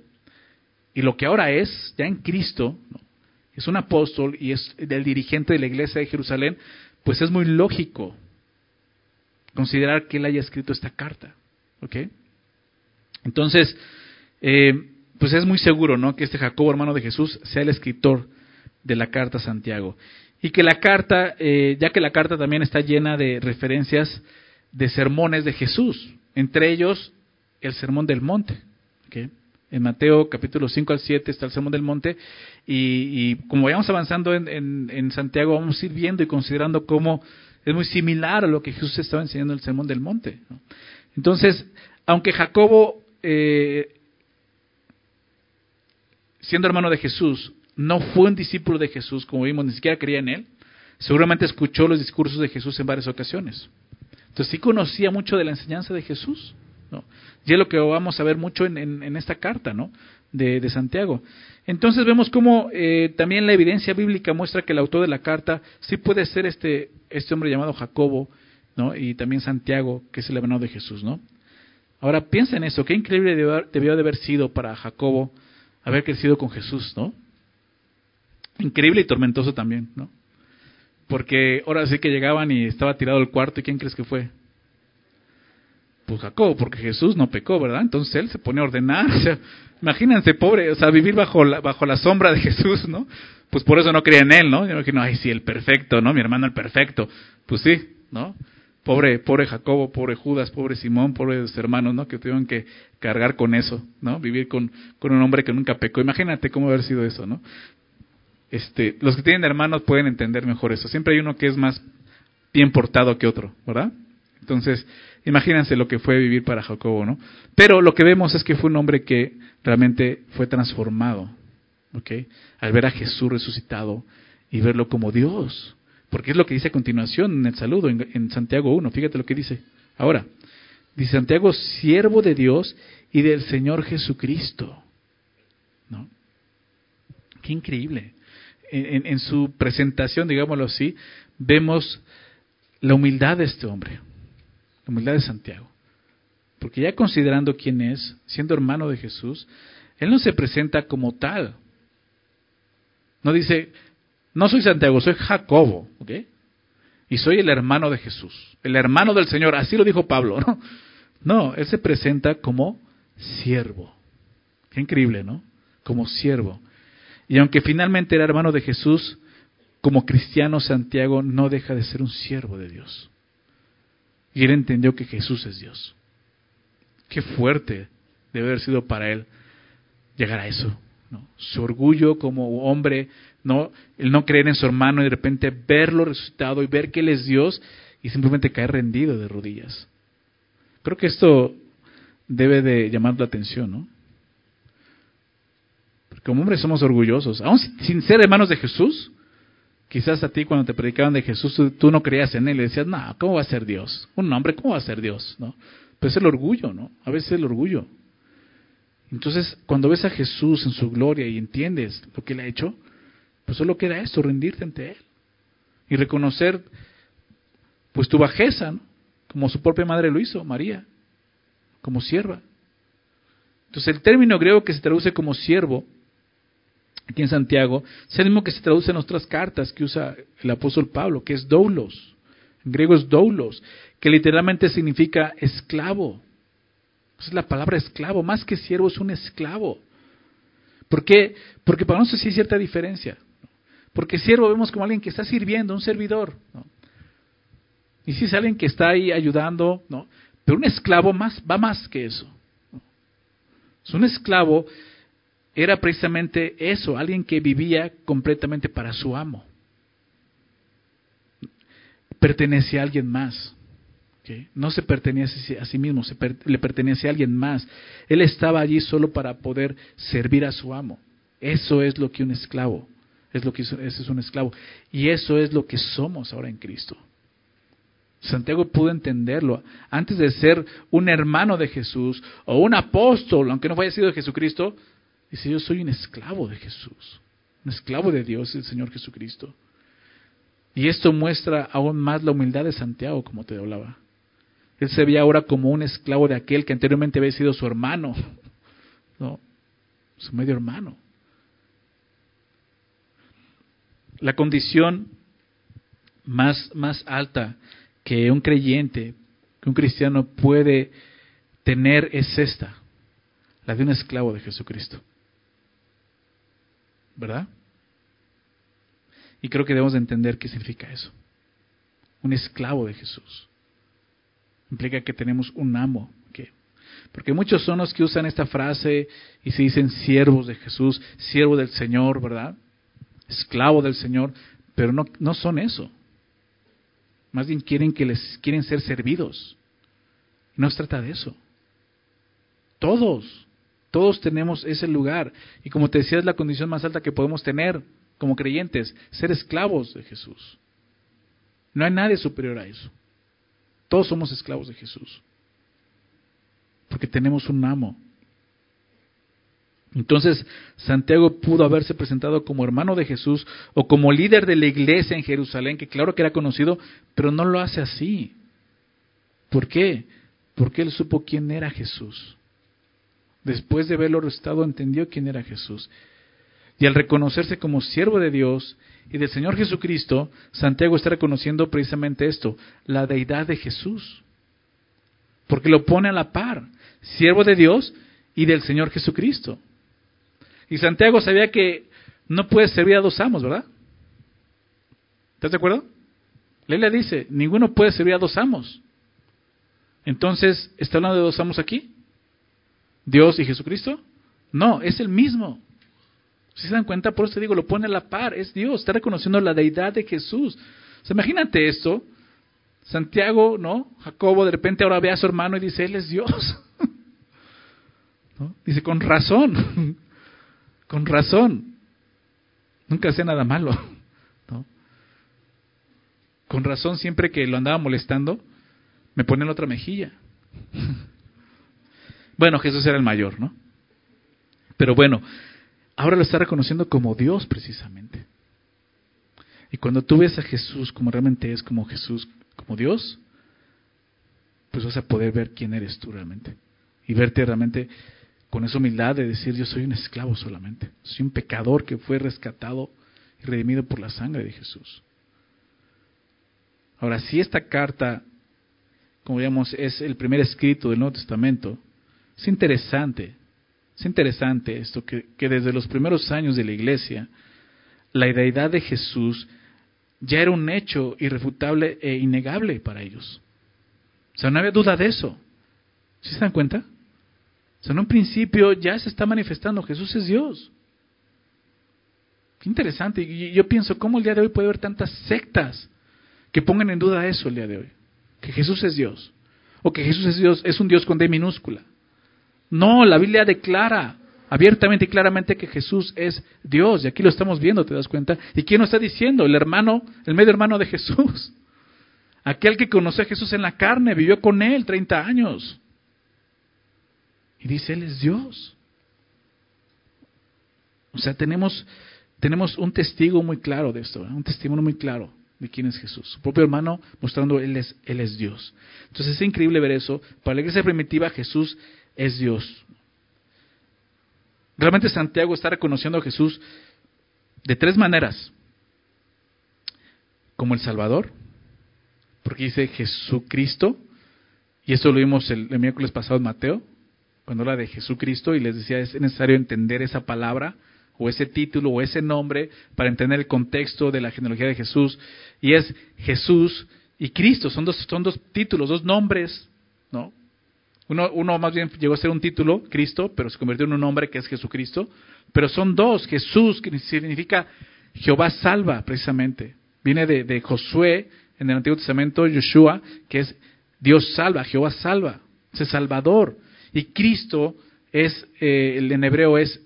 Speaker 1: y lo que ahora es, ya en Cristo, es un apóstol y es del dirigente de la iglesia de Jerusalén, pues es muy lógico considerar que él haya escrito esta carta. ¿Ok? Entonces, eh, pues es muy seguro, ¿no? Que este Jacobo, hermano de Jesús, sea el escritor de la carta a Santiago. Y que la carta, eh, ya que la carta también está llena de referencias de sermones de Jesús, entre ellos el sermón del monte. En Mateo capítulo 5 al 7 está el sermón del monte y, como vayamos avanzando en, Santiago vamos a ir viendo y considerando cómo es muy similar a lo que Jesús estaba enseñando en el sermón del monte. Entonces, aunque Jacobo eh, siendo hermano de Jesús, no fue un discípulo de Jesús, como vimos, ni siquiera creía en él, seguramente escuchó los discursos de Jesús en varias ocasiones. Entonces sí conocía mucho de la enseñanza de Jesús. Y es lo que vamos a ver mucho en, esta carta ¿no? de, Santiago. Entonces vemos cómo eh, también la evidencia bíblica muestra que el autor de la carta sí puede ser este, este hombre llamado Jacobo ¿no? y también Santiago, que es el hermano de Jesús. ¿no? Ahora piensa en eso, qué increíble debió de haber sido para Jacobo haber crecido con Jesús, ¿no? Increíble y tormentoso también, ¿no? Porque ahora sí que llegaban y estaba tirado el cuarto, ¿y quién crees que fue? Pues Jacob, porque Jesús no pecó, ¿verdad? Entonces él se pone a ordenar. O imagínense, pobre, o sea, vivir bajo la, bajo la sombra de Jesús, ¿no? Pues por eso no creía en él, ¿no? Yo imagino, ay, sí, el perfecto, ¿no? Mi hermano el perfecto. Pues sí, ¿no? Pobre, pobre Jacobo, pobre Judas, pobre Simón, pobres hermanos, ¿no? Que tuvieron que cargar con eso, ¿no? Vivir con, con un hombre que nunca pecó. Imagínate cómo haber sido eso, ¿no? Este, los que tienen hermanos pueden entender mejor eso. Siempre hay uno que es más bien portado que otro, ¿verdad? Entonces, imagínense lo que fue vivir para Jacobo, ¿no? Pero lo que vemos es que fue un hombre que realmente fue transformado, ¿ok? Al ver a Jesús resucitado y verlo como Dios. Porque es lo que dice a continuación en el saludo, en, en Santiago 1. Fíjate lo que dice. Ahora, dice Santiago, siervo de Dios y del Señor Jesucristo. ¿No? Qué increíble en, su presentación, digámoslo así, vemos la humildad de este hombre, la humildad de Santiago. Porque ya considerando quién es, siendo hermano de Jesús, él no se presenta como tal. No dice, no soy Santiago, soy Jacobo, ¿ok? Y soy el hermano de Jesús, el hermano del Señor, así lo dijo Pablo, ¿no? No, él se presenta como siervo. Qué increíble, ¿no? Como siervo. Y aunque finalmente era hermano de Jesús, como cristiano Santiago no deja de ser un siervo de Dios. Y él entendió que Jesús es Dios. Qué fuerte debe haber sido para él llegar a eso. Su orgullo como hombre, no, el no creer en su hermano y de repente verlo resucitado y ver que él es Dios y simplemente caer rendido de rodillas. Creo que esto debe de llamar la atención, ¿no? Como hombres somos orgullosos, aún sin ser hermanos de Jesús. Quizás a ti cuando te predicaban de Jesús tú, no creías en él y decías, no, ¿cómo va a ser Dios? Un hombre, ¿cómo va a ser Dios? ¿No? Pero es el orgullo, ¿no? A veces el orgullo. Entonces, cuando ves a Jesús en su gloria y entiendes lo que él ha hecho, pues solo queda esto, rendirte ante él. Y reconocer, pues tu bajeza, ¿no? Como su propia madre lo hizo, María, como sierva. Entonces, el término griego que se traduce como siervo aquí en Santiago, es el mismo que se traduce en otras cartas que usa el apóstol Pablo, que es doulos. En griego es doulos, que literalmente significa esclavo. Es la palabra esclavo, más que siervo es un esclavo. ¿Por qué? Porque para nosotros sí hay cierta diferencia. Porque siervo vemos como alguien que está sirviendo, un servidor. Y si es alguien que está ahí ayudando, ¿no? Pero un esclavo más, va más que eso. Es un esclavo era precisamente eso, alguien que vivía completamente para su amo. Pertenecía a alguien más. No se pertenece a sí mismo, se le pertenece a alguien más. Él estaba allí solo para poder servir a su amo. Eso es lo que un esclavo, es lo que ese es un esclavo. Y eso es lo que somos ahora en Cristo. Santiago pudo entenderlo. Antes de ser un hermano de Jesús o un apóstol, aunque no haya sido de Jesucristo, Dice, yo soy un esclavo de Jesús, un esclavo de Dios, el Señor Jesucristo. Y esto muestra aún más la humildad de Santiago, como te hablaba. Él se veía ahora como un esclavo de aquel que anteriormente había sido su hermano, ¿no? su medio hermano. La condición más, más alta que un creyente, que un cristiano puede tener es esta, la de un esclavo de Jesucristo. ¿verdad? Y creo que debemos de entender qué significa eso. Un esclavo de Jesús. Implica que tenemos un amo. Porque muchos son los que usan esta frase y se dicen siervos de Jesús, siervo del Señor, ¿verdad? Esclavo del Señor, pero no, no son eso. Más bien quieren que les quieren ser servidos. No se trata de eso. Todos todos tenemos ese lugar. Y como te decía, es la condición más alta que podemos tener como creyentes, ser esclavos de Jesús. No hay nadie superior a eso. Todos somos esclavos de Jesús. Porque tenemos un amo. Entonces, Santiago pudo haberse presentado como hermano de Jesús o como líder de la iglesia en Jerusalén, que claro que era conocido, pero no lo hace así. ¿Por qué? Porque él supo quién era Jesús. Después de verlo arrestado, entendió quién era Jesús. Y al reconocerse como siervo de Dios y del Señor Jesucristo, Santiago está reconociendo precisamente esto, la deidad de Jesús. Porque lo pone a la par, siervo de Dios y del Señor Jesucristo. Y Santiago sabía que no puede servir a dos amos, ¿verdad? ¿Estás de acuerdo? le dice, ninguno puede servir a dos amos. Entonces, ¿está hablando de dos amos aquí? ¿Dios y Jesucristo? No, es el mismo. Si se dan cuenta, por eso digo, lo pone a la par, es Dios, está reconociendo la deidad de Jesús. O sea, imagínate esto, Santiago, ¿no? Jacobo de repente ahora ve a su hermano y dice, Él es Dios. Dice, con razón, con razón. Nunca hace nada malo. ¿no? Con razón, siempre que lo andaba molestando, me pone la otra mejilla. bueno, Jesús era el mayor, ¿no? Pero bueno, ahora lo está reconociendo como Dios precisamente. Y cuando tú ves a Jesús como realmente es, como Jesús, como Dios, pues vas a poder ver quién eres tú realmente. Y verte realmente con esa humildad de decir yo soy un esclavo solamente. Soy un pecador que fue rescatado y redimido por la sangre de Jesús. Ahora, si esta carta, como digamos, es el primer escrito del Nuevo Testamento, es interesante es interesante esto, que, desde los primeros años de la iglesia, la deidad de Jesús ya era un hecho irrefutable e innegable para ellos. O sea, no había duda de eso. ¿Sí se dan cuenta? En un principio ya se está manifestando, Jesús es Dios. Qué interesante. Y yo pienso, ¿cómo el día de hoy puede haber tantas sectas que pongan en duda eso el día de hoy? Que Jesús es Dios. O que Jesús es Dios, es un Dios con D minúscula. No, la Biblia declara abiertamente y claramente que Jesús es Dios. Y aquí lo estamos viendo, ¿te das cuenta? ¿Y quién lo está diciendo? El hermano, el medio hermano de Jesús. Aquel que conoció a Jesús en la carne, vivió con él 30 años. Y dice, Él es Dios. O sea, tenemos, tenemos un testigo muy claro de esto, un testimonio muy claro de quién es Jesús. Su propio hermano mostrando Él es, Él es Dios. Entonces es increíble ver eso. Para la iglesia primitiva Jesús es Dios. Realmente Santiago está reconociendo a Jesús de tres maneras. Como el Salvador, porque dice Jesucristo, y esto lo vimos el, miércoles pasado en Mateo, cuando habla de Jesucristo y les decía es necesario entender esa palabra o ese título o ese nombre para entender el contexto de la genealogía de Jesús. Y es Jesús y Cristo, son dos, son dos títulos, dos nombres, ¿no? Uno, uno más bien llegó a ser un título, Cristo, pero se convirtió en un nombre que es Jesucristo. Pero son dos, Jesús, que significa Jehová salva, precisamente. Viene de, Josué en el Antiguo Testamento, Yeshua, que es Dios salva, Jehová salva, es Salvador. Y Cristo es, eh, en hebreo es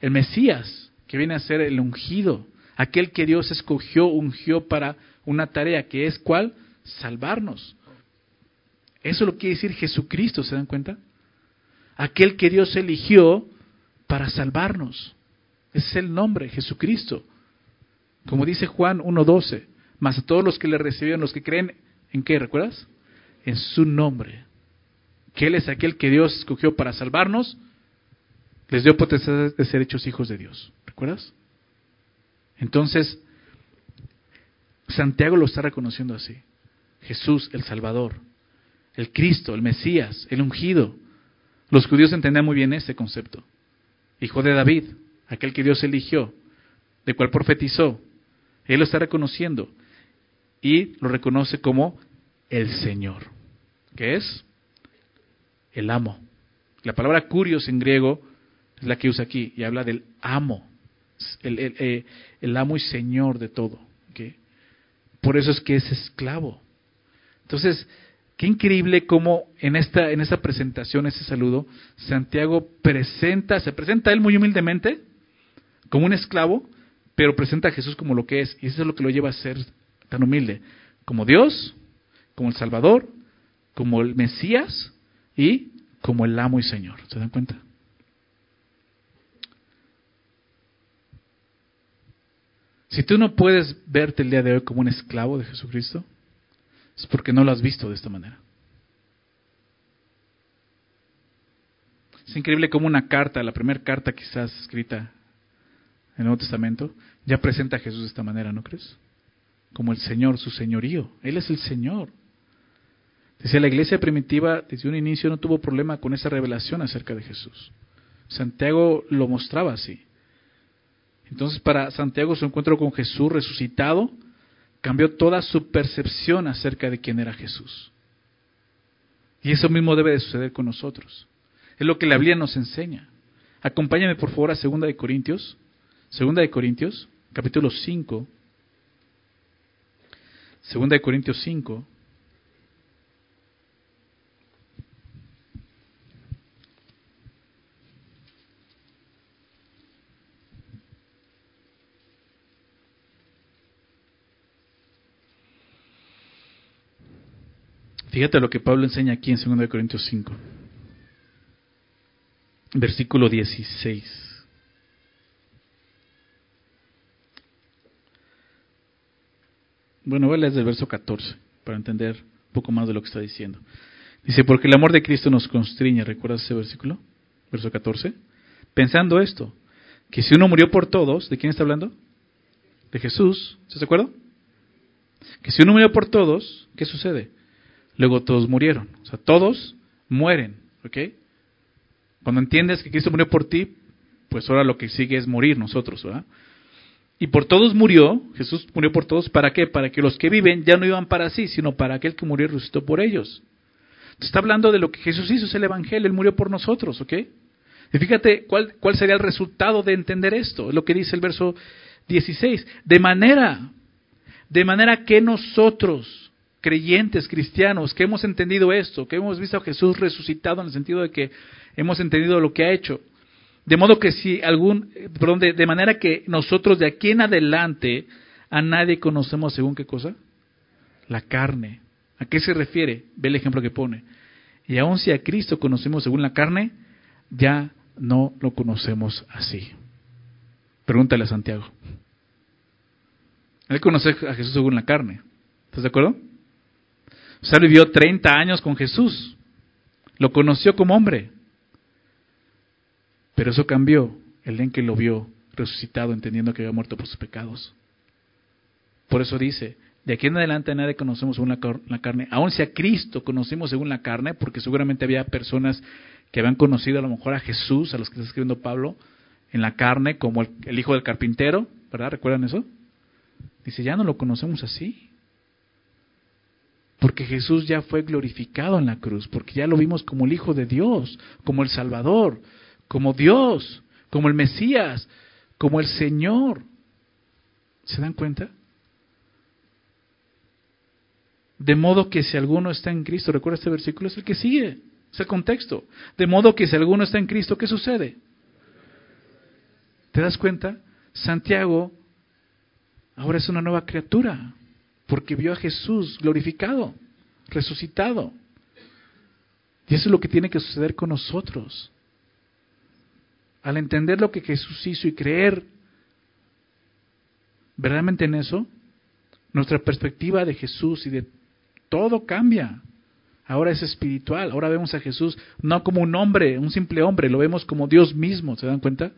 Speaker 1: el Mesías, que viene a ser el ungido, aquel que Dios escogió, ungió para una tarea, que es cuál? Salvarnos. Eso lo quiere decir Jesucristo, ¿se dan cuenta? Aquel que Dios eligió para salvarnos. Es el nombre, Jesucristo. Como dice Juan 1.12, más a todos los que le recibieron, los que creen, ¿en qué? ¿Recuerdas? En su nombre. Que Él es aquel que Dios escogió para salvarnos, les dio potestad de ser hechos hijos de Dios. ¿Recuerdas? Entonces, Santiago lo está reconociendo así. Jesús, el Salvador, el Cristo, el Mesías, el ungido. Los judíos entendían muy bien ese concepto. Hijo de David, aquel que Dios eligió, de cual profetizó. Él lo está reconociendo y lo reconoce como el Señor, que es el amo. La palabra curios en griego es la que usa aquí y habla del amo, el, eh, amo y Señor de todo. Por eso es que es esclavo. Entonces, Qué increíble cómo en esta, en esta presentación, ese saludo, Santiago presenta, se presenta a él muy humildemente, como un esclavo, pero presenta a Jesús como lo que es, y eso es lo que lo lleva a ser tan humilde, como Dios, como el Salvador, como el Mesías y como el amo y Señor. ¿Se dan cuenta? Si tú no puedes verte el día de hoy como un esclavo de Jesucristo, es porque no lo has visto de esta manera. Es increíble como una carta, la primera carta quizás escrita el Nuevo Testamento, ya presenta a Jesús de esta manera, ¿no crees? Como el Señor, su señorío. Él es el Señor. Decía, la iglesia primitiva desde un inicio no tuvo problema con esa revelación acerca de Jesús. Santiago lo mostraba así. Entonces, para Santiago su encuentro con Jesús resucitado cambió toda su percepción acerca de quién era Jesús. Y eso mismo debe de suceder con nosotros. Es lo que la Biblia nos enseña. Acompáñame por favor a Segunda de Corintios, Segunda de Corintios, capítulo 5. Segunda de Corintios 5. Fíjate lo que Pablo enseña aquí en 2 Corintios 5, versículo 16. Bueno, voy a leer del verso 14 para entender un poco más de lo que está diciendo. Dice, porque el amor de Cristo nos constriñe, ¿recuerdas ese versículo? Verso 14. Pensando esto, que si uno murió por todos, ¿de quién está hablando? De Jesús, ¿estás de? Que si uno murió por todos, ¿qué sucede? Luego todos murieron. O sea, todos mueren, ¿ok? Cuando entiendes que Cristo murió por ti, pues ahora lo que sigue es morir nosotros, ¿verdad? Y por todos murió, Jesús murió por todos, ¿para qué? Para que los que viven ya no iban para sí, sino para aquel que murió y resucitó por ellos. Está hablando de lo que Jesús hizo, es el Evangelio, Él murió por nosotros, ¿ok? Y fíjate cuál, cuál sería el resultado de entender esto, es lo que dice el verso 16. De manera, de manera que nosotros, creyentes, cristianos, que hemos entendido esto, que hemos visto a Jesús resucitado en el sentido de que hemos entendido lo que ha hecho. De modo que si algún, perdón, de, manera que nosotros de aquí en adelante a nadie conocemos según qué cosa? La carne. ¿A qué se refiere? Ve el ejemplo que pone. Y aun si a Cristo conocemos según la carne, ya no lo conocemos así. Pregúntale a Santiago. Él conoce a Jesús según la carne. ¿Estás de acuerdo? Sea, vivió 30 años con Jesús. Lo conoció como hombre. Pero eso cambió el día en que lo vio resucitado, entendiendo que había muerto por sus pecados. Por eso dice, de aquí en adelante nadie conocemos según la, carne. Aún si a Cristo conocimos según la carne, porque seguramente había personas que habían conocido a lo mejor a Jesús, a los que está escribiendo Pablo, en la carne, como el, el hijo del carpintero, ¿verdad? ¿Recuerdan eso? Dice, ya no lo conocemos así. Porque Jesús ya fue glorificado en la cruz, porque ya lo vimos como el Hijo de Dios, como el Salvador, como Dios, como el Mesías, como el Señor. ¿Se dan cuenta? De modo que si alguno está en Cristo, recuerda este versículo, es el que sigue, es el contexto. De modo que si alguno está en Cristo, ¿qué sucede? ¿Te das cuenta? Santiago ahora es una nueva criatura porque vio a Jesús glorificado, resucitado. Y eso es lo que tiene que suceder con nosotros. Al entender lo que Jesús hizo y creer verdaderamente en eso, nuestra perspectiva de Jesús y de todo cambia. Ahora es espiritual, ahora vemos a Jesús no como un hombre, un simple hombre, lo vemos como Dios mismo, ¿se dan cuenta?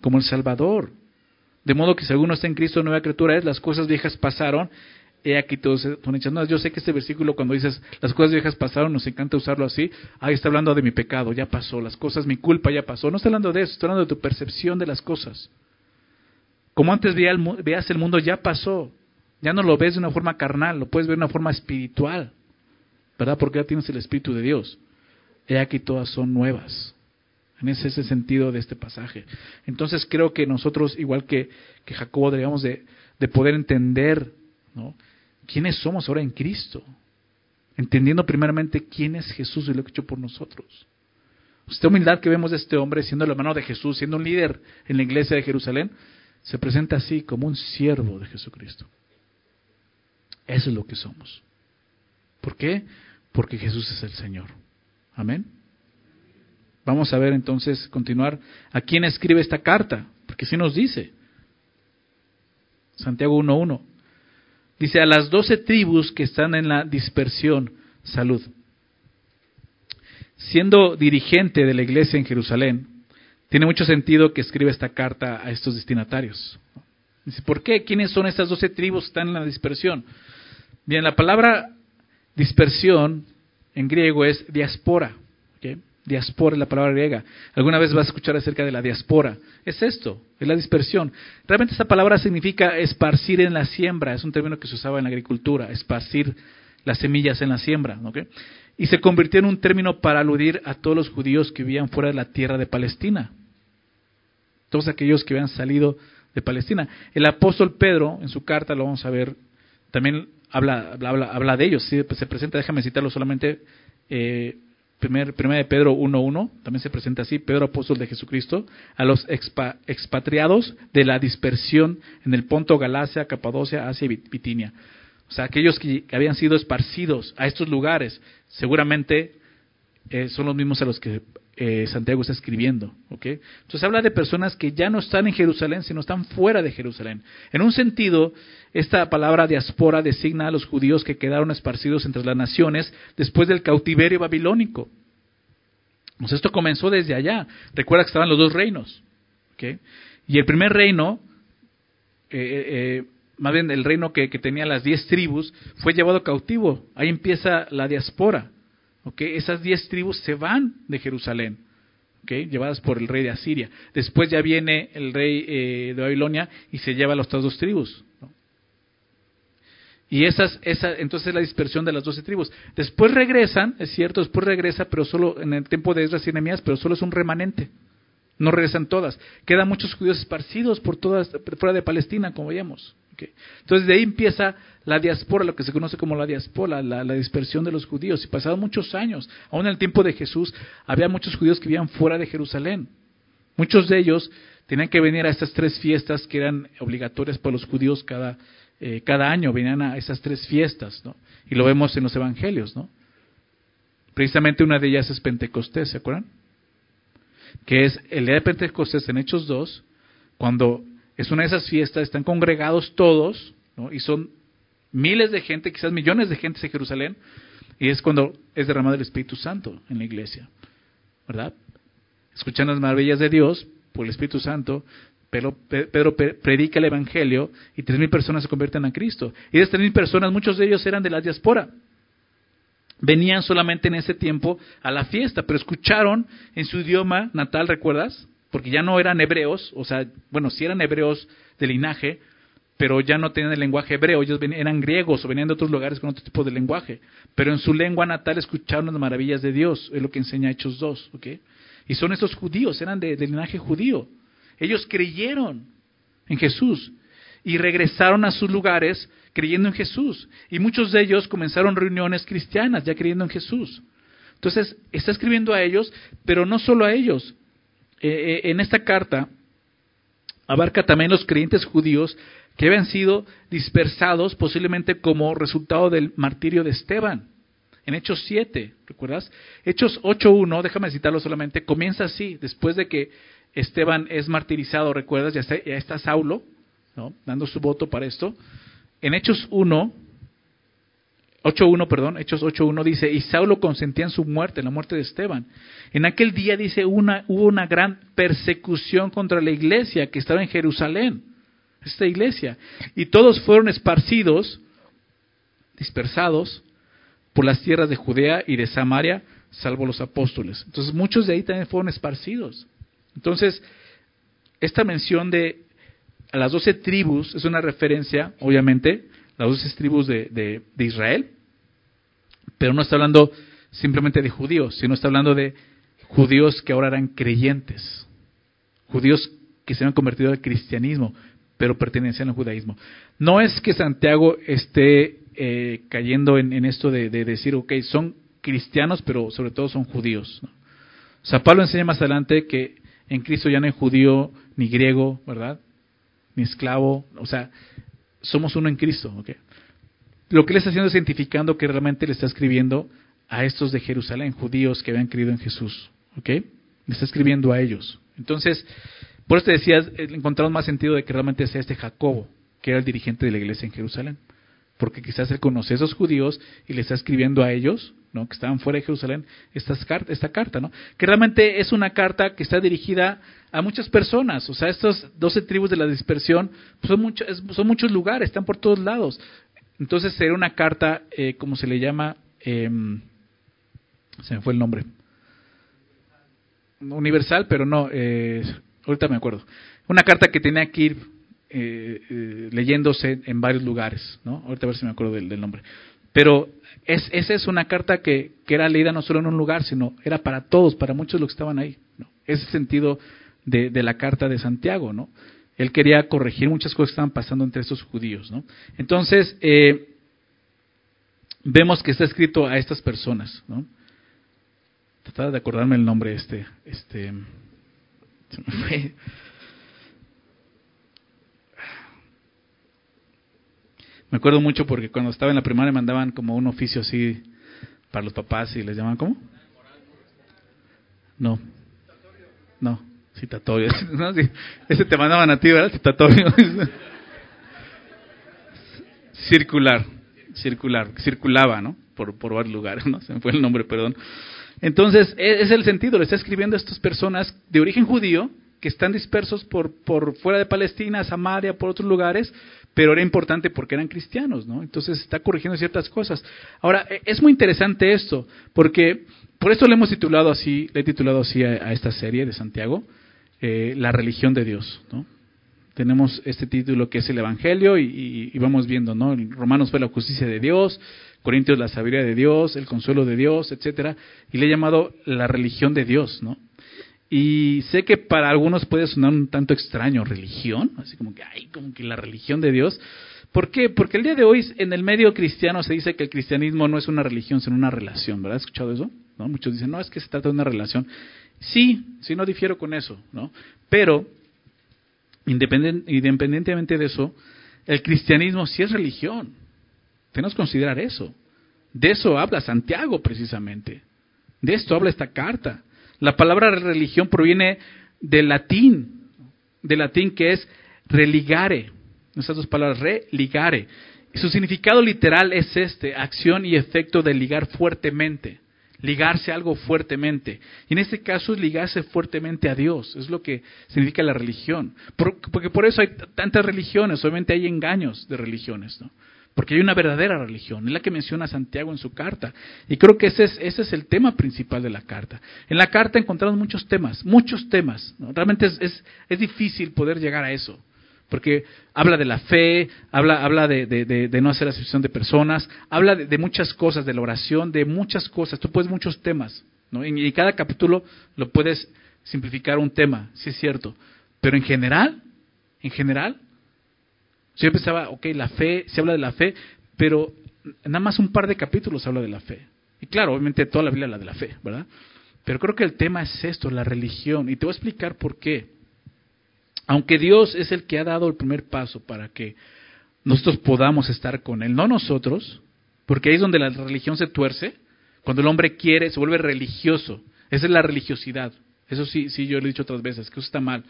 Speaker 1: Como el Salvador. De modo que si alguno está en Cristo, nueva criatura es, las cosas viejas pasaron he aquí todos son hechas Yo sé que este versículo cuando dices las cosas viejas pasaron, nos encanta usarlo así. Ahí está hablando de mi pecado, ya pasó, las cosas, mi culpa ya pasó. No está hablando de eso, está hablando de tu percepción de las cosas. Como antes veías el mundo, ya pasó. Ya no lo ves de una forma carnal, lo puedes ver de una forma espiritual. ¿Verdad? Porque ya tienes el Espíritu de Dios. He aquí todas son nuevas. En ese es sentido de este pasaje. Entonces creo que nosotros, igual que, que Jacobo, deberíamos de, de poder entender ¿no? Quiénes somos ahora en Cristo, entendiendo primeramente quién es Jesús y lo que ha hecho por nosotros. Esta humildad que vemos de este hombre siendo la mano de Jesús, siendo un líder en la iglesia de Jerusalén, se presenta así como un siervo de Jesucristo. Eso es lo que somos. ¿Por qué? Porque Jesús es el Señor. Amén. Vamos a ver entonces, continuar, a quién escribe esta carta, porque si nos dice. Santiago 1.1. Dice, a las doce tribus que están en la dispersión, salud. Siendo dirigente de la iglesia en Jerusalén, tiene mucho sentido que escriba esta carta a estos destinatarios. Dice, ¿por qué? ¿Quiénes son estas doce tribus que están en la dispersión? Bien, la palabra dispersión en griego es diaspora. Diaspora es la palabra griega. Alguna vez vas a escuchar acerca de la diaspora. Es esto, es la dispersión. Realmente esta palabra significa esparcir en la siembra. Es un término que se usaba en la agricultura, esparcir las semillas en la siembra. Y se convirtió en un término para aludir a todos los judíos que vivían fuera de la tierra de Palestina. Todos aquellos que habían salido de Palestina. El apóstol Pedro, en su carta, lo vamos a ver, también habla, habla, habla de ellos. ¿sí? se presenta, déjame citarlo solamente. Eh, primer, primera de Pedro 1.1, también se presenta así, Pedro apóstol de Jesucristo, a los expatriados de la dispersión en el Ponto, Galacia, Capadocia, Asia y Bitinia. O sea, aquellos que habían sido esparcidos a estos lugares, seguramente eh, son los mismos a los que eh, Santiago está escribiendo. ¿okay? Entonces habla de personas que ya no están en Jerusalén, sino están fuera de Jerusalén. En un sentido, esta palabra diáspora designa a los judíos que quedaron esparcidos entre las naciones después del cautiverio babilónico. Pues esto comenzó desde allá. Recuerda que estaban los dos reinos. Y el primer reino, eh, eh, más bien el reino que, que tenía las diez tribus, fue llevado cautivo. Ahí empieza la diáspora. Esas diez tribus se van de Jerusalén, llevadas por el rey de Asiria. Después ya viene el rey eh, de Babilonia y se lleva a las otras dos tribus. Y esas, esa, entonces la dispersión de las doce tribus. Después regresan, es cierto, después regresa, pero solo en el tiempo de Esdras y Nehemías, pero solo es un remanente. No regresan todas. Quedan muchos judíos esparcidos por todas, fuera de Palestina, como veíamos. Entonces de ahí empieza la diáspora, lo que se conoce como la diáspora, la, dispersión de los judíos. Y pasados muchos años, aún en el tiempo de Jesús, había muchos judíos que vivían fuera de Jerusalén. Muchos de ellos tenían que venir a estas tres fiestas que eran obligatorias para los judíos cada, eh, año, venían a esas tres fiestas. Y lo vemos en los evangelios, ¿no? Precisamente una de ellas es Pentecostés, ¿se acuerdan? Que es el día de Pentecostés en Hechos 2, cuando es una de esas fiestas, están congregados todos, y son miles de gente, quizás millones de gente en Jerusalén, y es cuando es derramado el Espíritu Santo en la iglesia, ¿verdad? Escuchan las maravillas de Dios por el Espíritu Santo, pero Pedro predica el Evangelio y tres mil personas se convierten a Cristo. Y de estas mil personas, muchos de ellos eran de la diáspora. Venían solamente en ese tiempo a la fiesta, pero escucharon en su idioma natal, ¿recuerdas? Porque ya no eran hebreos, o sea, bueno, sí eran hebreos de linaje, pero ya no tenían el lenguaje hebreo, ellos eran griegos o venían de otros lugares con otro tipo de lenguaje, pero en su lengua natal escucharon las maravillas de Dios, es lo que enseña Hechos 2, ¿ok? Y son esos judíos, eran de, de linaje judío. Ellos creyeron en Jesús y regresaron a sus lugares creyendo en Jesús. Y muchos de ellos comenzaron reuniones cristianas ya creyendo en Jesús. Entonces, está escribiendo a ellos, pero no solo a ellos, eh, eh, en esta carta abarca también los creyentes judíos que habían sido dispersados posiblemente como resultado del martirio de Esteban. En Hechos 7, ¿recuerdas? Hechos 8.1, déjame citarlo solamente, comienza así, después de que Esteban es martirizado, ¿recuerdas? Ya está, ya está Saulo, ¿no? dando su voto para esto. En Hechos 1, 8.1, perdón, Hechos 8.1 dice, y Saulo consentía en su muerte, en la muerte de Esteban. En aquel día dice, una, hubo una gran persecución contra la iglesia que estaba en Jerusalén, esta iglesia, y todos fueron esparcidos, dispersados por las tierras de Judea y de Samaria, salvo los apóstoles. Entonces muchos de ahí también fueron esparcidos. Entonces, esta mención de a las doce tribus es una referencia, obviamente, las doce tribus de, Israel, pero no está hablando simplemente de judíos, sino está hablando de judíos que ahora eran creyentes, judíos que se han convertido al cristianismo, pero pertenecían al judaísmo. No es que Santiago esté eh, cayendo en, esto de, decir, ok, son cristianos, pero sobre todo son judíos. O sea, Pablo enseña más adelante que en Cristo ya no hay judío ni griego, ¿verdad? Ni esclavo, o sea, somos uno en Cristo. ¿okay? Lo que él está haciendo es identificando que realmente le está escribiendo a estos de Jerusalén, judíos que habían creído en Jesús. ¿okay? Le está escribiendo a ellos. Entonces, por eso te decía, encontramos más sentido de que realmente sea este Jacobo, que era el dirigente de la iglesia en Jerusalén. Porque quizás él conoce a esos judíos y le está escribiendo a ellos que estaban fuera de Jerusalén, estas esta carta, ¿no? que realmente es una carta que está dirigida a muchas personas, o sea, estas 12 tribus de la dispersión pues, son, mucho, son muchos lugares, están por todos lados. Entonces sería una carta, eh, como se le llama, em, se me fue el nombre, universal, pero no, eh, ahorita me acuerdo, una carta que tenía que ir eh, eh, leyéndose en varios lugares, ¿no? Ahorita a ver si me acuerdo del, nombre. Pero es, esa es una carta que, que, era leída no solo en un lugar, sino era para todos, para muchos los que estaban ahí. Ese sentido de, de, la carta de Santiago, ¿no? Él quería corregir muchas cosas que estaban pasando entre estos judíos, ¿no? Entonces, eh, vemos que está escrito a estas personas, ¿no? Trataba de acordarme el nombre este, este, se me fue. Me acuerdo mucho porque cuando estaba en la primaria mandaban como un oficio así para los papás y les llamaban ¿cómo? No. No, citatorio. No, Ese te mandaban a ti, ¿verdad? Citatorio. Circular, circular, circulaba, ¿no? Por, por varios lugares, ¿no? Se me fue el nombre, perdón. Entonces, e, es el sentido, le está escribiendo a estas personas de origen judío que están dispersos por, por fuera de Palestina, Samaria, por otros lugares, pero era importante porque eran cristianos, ¿no? Entonces está corrigiendo ciertas cosas. Ahora, e, es muy interesante esto, porque por eso le hemos titulado así, le he titulado así a, esta serie de Santiago, eh, La religión de Dios, ¿no? Tenemos este título que es el Evangelio y, y, vamos viendo, ¿no? Romanos fue la justicia de Dios, Corintios la sabiduría de Dios, el consuelo de Dios, etcétera, y le he llamado la religión de Dios, ¿no? Y sé que para algunos puede sonar un tanto extraño, religión, así como que, ay, como que la religión de Dios. ¿Por qué? Porque el día de hoy en el medio cristiano se dice que el cristianismo no es una religión, sino una relación, ¿verdad? ¿Has escuchado eso? ¿No? Muchos dicen, no, es que se trata de una relación. Sí, sí, no difiero con eso, ¿no? Pero, independientemente de eso, el cristianismo sí es religión. Tenemos que considerar eso. De eso habla Santiago precisamente. De esto habla esta carta. La palabra religión proviene del latín, del latín que es religare. Esas dos palabras, religare. Su significado literal es este, acción y efecto de ligar fuertemente, ligarse a algo fuertemente. Y en este caso es ligarse fuertemente a Dios, es lo que significa la religión. porque por eso hay tantas religiones, obviamente hay engaños de religiones, ¿no? Porque hay una verdadera religión, es la que menciona Santiago en su carta. Y creo que ese es, ese es el tema principal de la carta. En la carta encontramos muchos temas, muchos temas. Realmente es, es, es, difícil poder llegar a eso. Porque habla de la fe, habla, habla de, de, de, no hacer acepción de personas, habla de, muchas cosas, de la oración, de muchas cosas. Tú puedes muchos temas. ¿no? Y, y cada capítulo lo puedes simplificar un tema, sí es cierto. Pero en general, en general, yo pensaba, ok, la fe, se habla de la fe, pero nada más un par de capítulos habla de la fe. Y claro, obviamente toda la Biblia habla de la fe, ¿verdad? Pero creo que el tema es esto, la religión. Y te voy a explicar por qué. Aunque Dios es el que ha dado el primer paso para que nosotros podamos estar con Él, no nosotros, porque ahí es donde la religión se tuerce, cuando el hombre quiere, se vuelve religioso. Esa es la religiosidad. Eso sí, sí, yo lo he dicho otras veces, que eso está mal.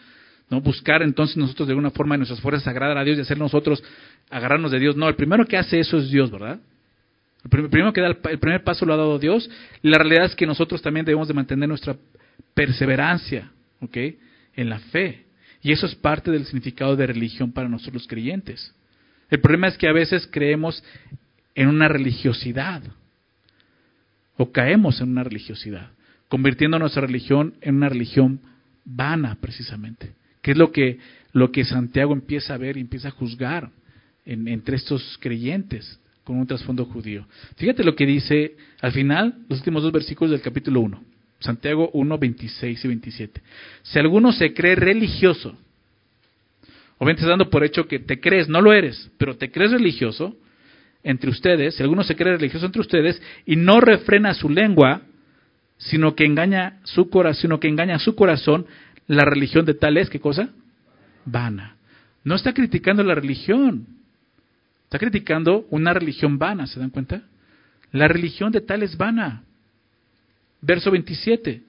Speaker 1: ¿No? Buscar entonces nosotros de alguna forma en nuestras fuerzas agradar a Dios y hacer nosotros agarrarnos de Dios. No, el primero que hace eso es Dios, ¿verdad? El primero que da el, primer paso lo ha dado Dios. La realidad es que nosotros también debemos de mantener nuestra perseverancia, ¿ok? En la fe. Y eso es parte del significado de religión para nosotros los creyentes. El problema es que a veces creemos en una religiosidad o caemos en una religiosidad, convirtiendo nuestra religión en una religión vana precisamente que es lo que, lo que Santiago empieza a ver y empieza a juzgar entre estos creyentes con un trasfondo judío. Fíjate lo que dice al final, los últimos dos versículos del capítulo 1, Santiago 1, 26 y 27. Si alguno se cree religioso, obviamente estás dando por hecho que te crees, no lo eres, pero te crees religioso entre ustedes, si alguno se cree religioso entre ustedes y no refrena su lengua, sino que engaña su corazón, sino que engaña su corazón, la religión de tal es, ¿qué cosa? Vana. No está criticando la religión, está criticando una religión vana, ¿se dan cuenta? La religión de tal es vana. Verso 27.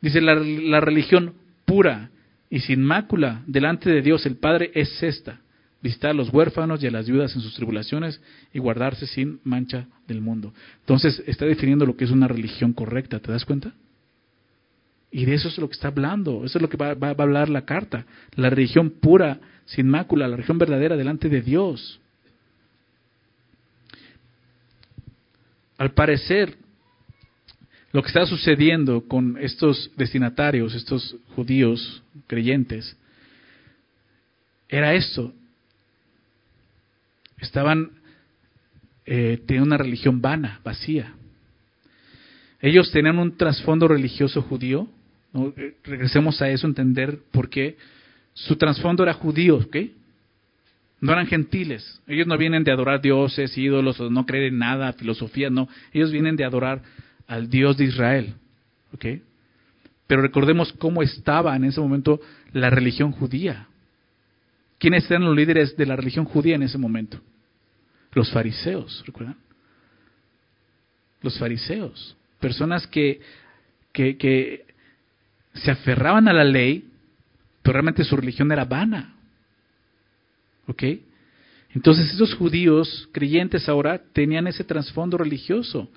Speaker 1: Dice, la, la religión pura y sin mácula delante de Dios el Padre es esta, visitar a los huérfanos y a las viudas en sus tribulaciones y guardarse sin mancha del mundo. Entonces está definiendo lo que es una religión correcta, ¿te das cuenta? Y de eso es lo que está hablando, eso es lo que va, a hablar la carta, la religión pura, sin mácula, la religión verdadera delante de Dios. Al parecer, lo que está sucediendo con estos destinatarios, estos judíos creyentes, era esto. Estaban eh, una religión vana, vacía. Ellos tenían un trasfondo religioso judío. Eh, regresemos a eso, entender por qué. Su trasfondo era judío, ¿ok? No eran gentiles. Ellos no vienen de adorar dioses, ídolos, o no creer en nada, filosofía, no. Ellos vienen de adorar al Dios de Israel. ¿Ok? Pero recordemos cómo estaba en ese momento la religión judía. ¿Quiénes eran los líderes de la religión judía en ese momento? Los fariseos, ¿recuerdan? Los fariseos, personas que, que, que se aferraban a la ley, pero realmente su religión era vana. ¿Ok? Entonces esos judíos creyentes ahora tenían ese trasfondo religioso.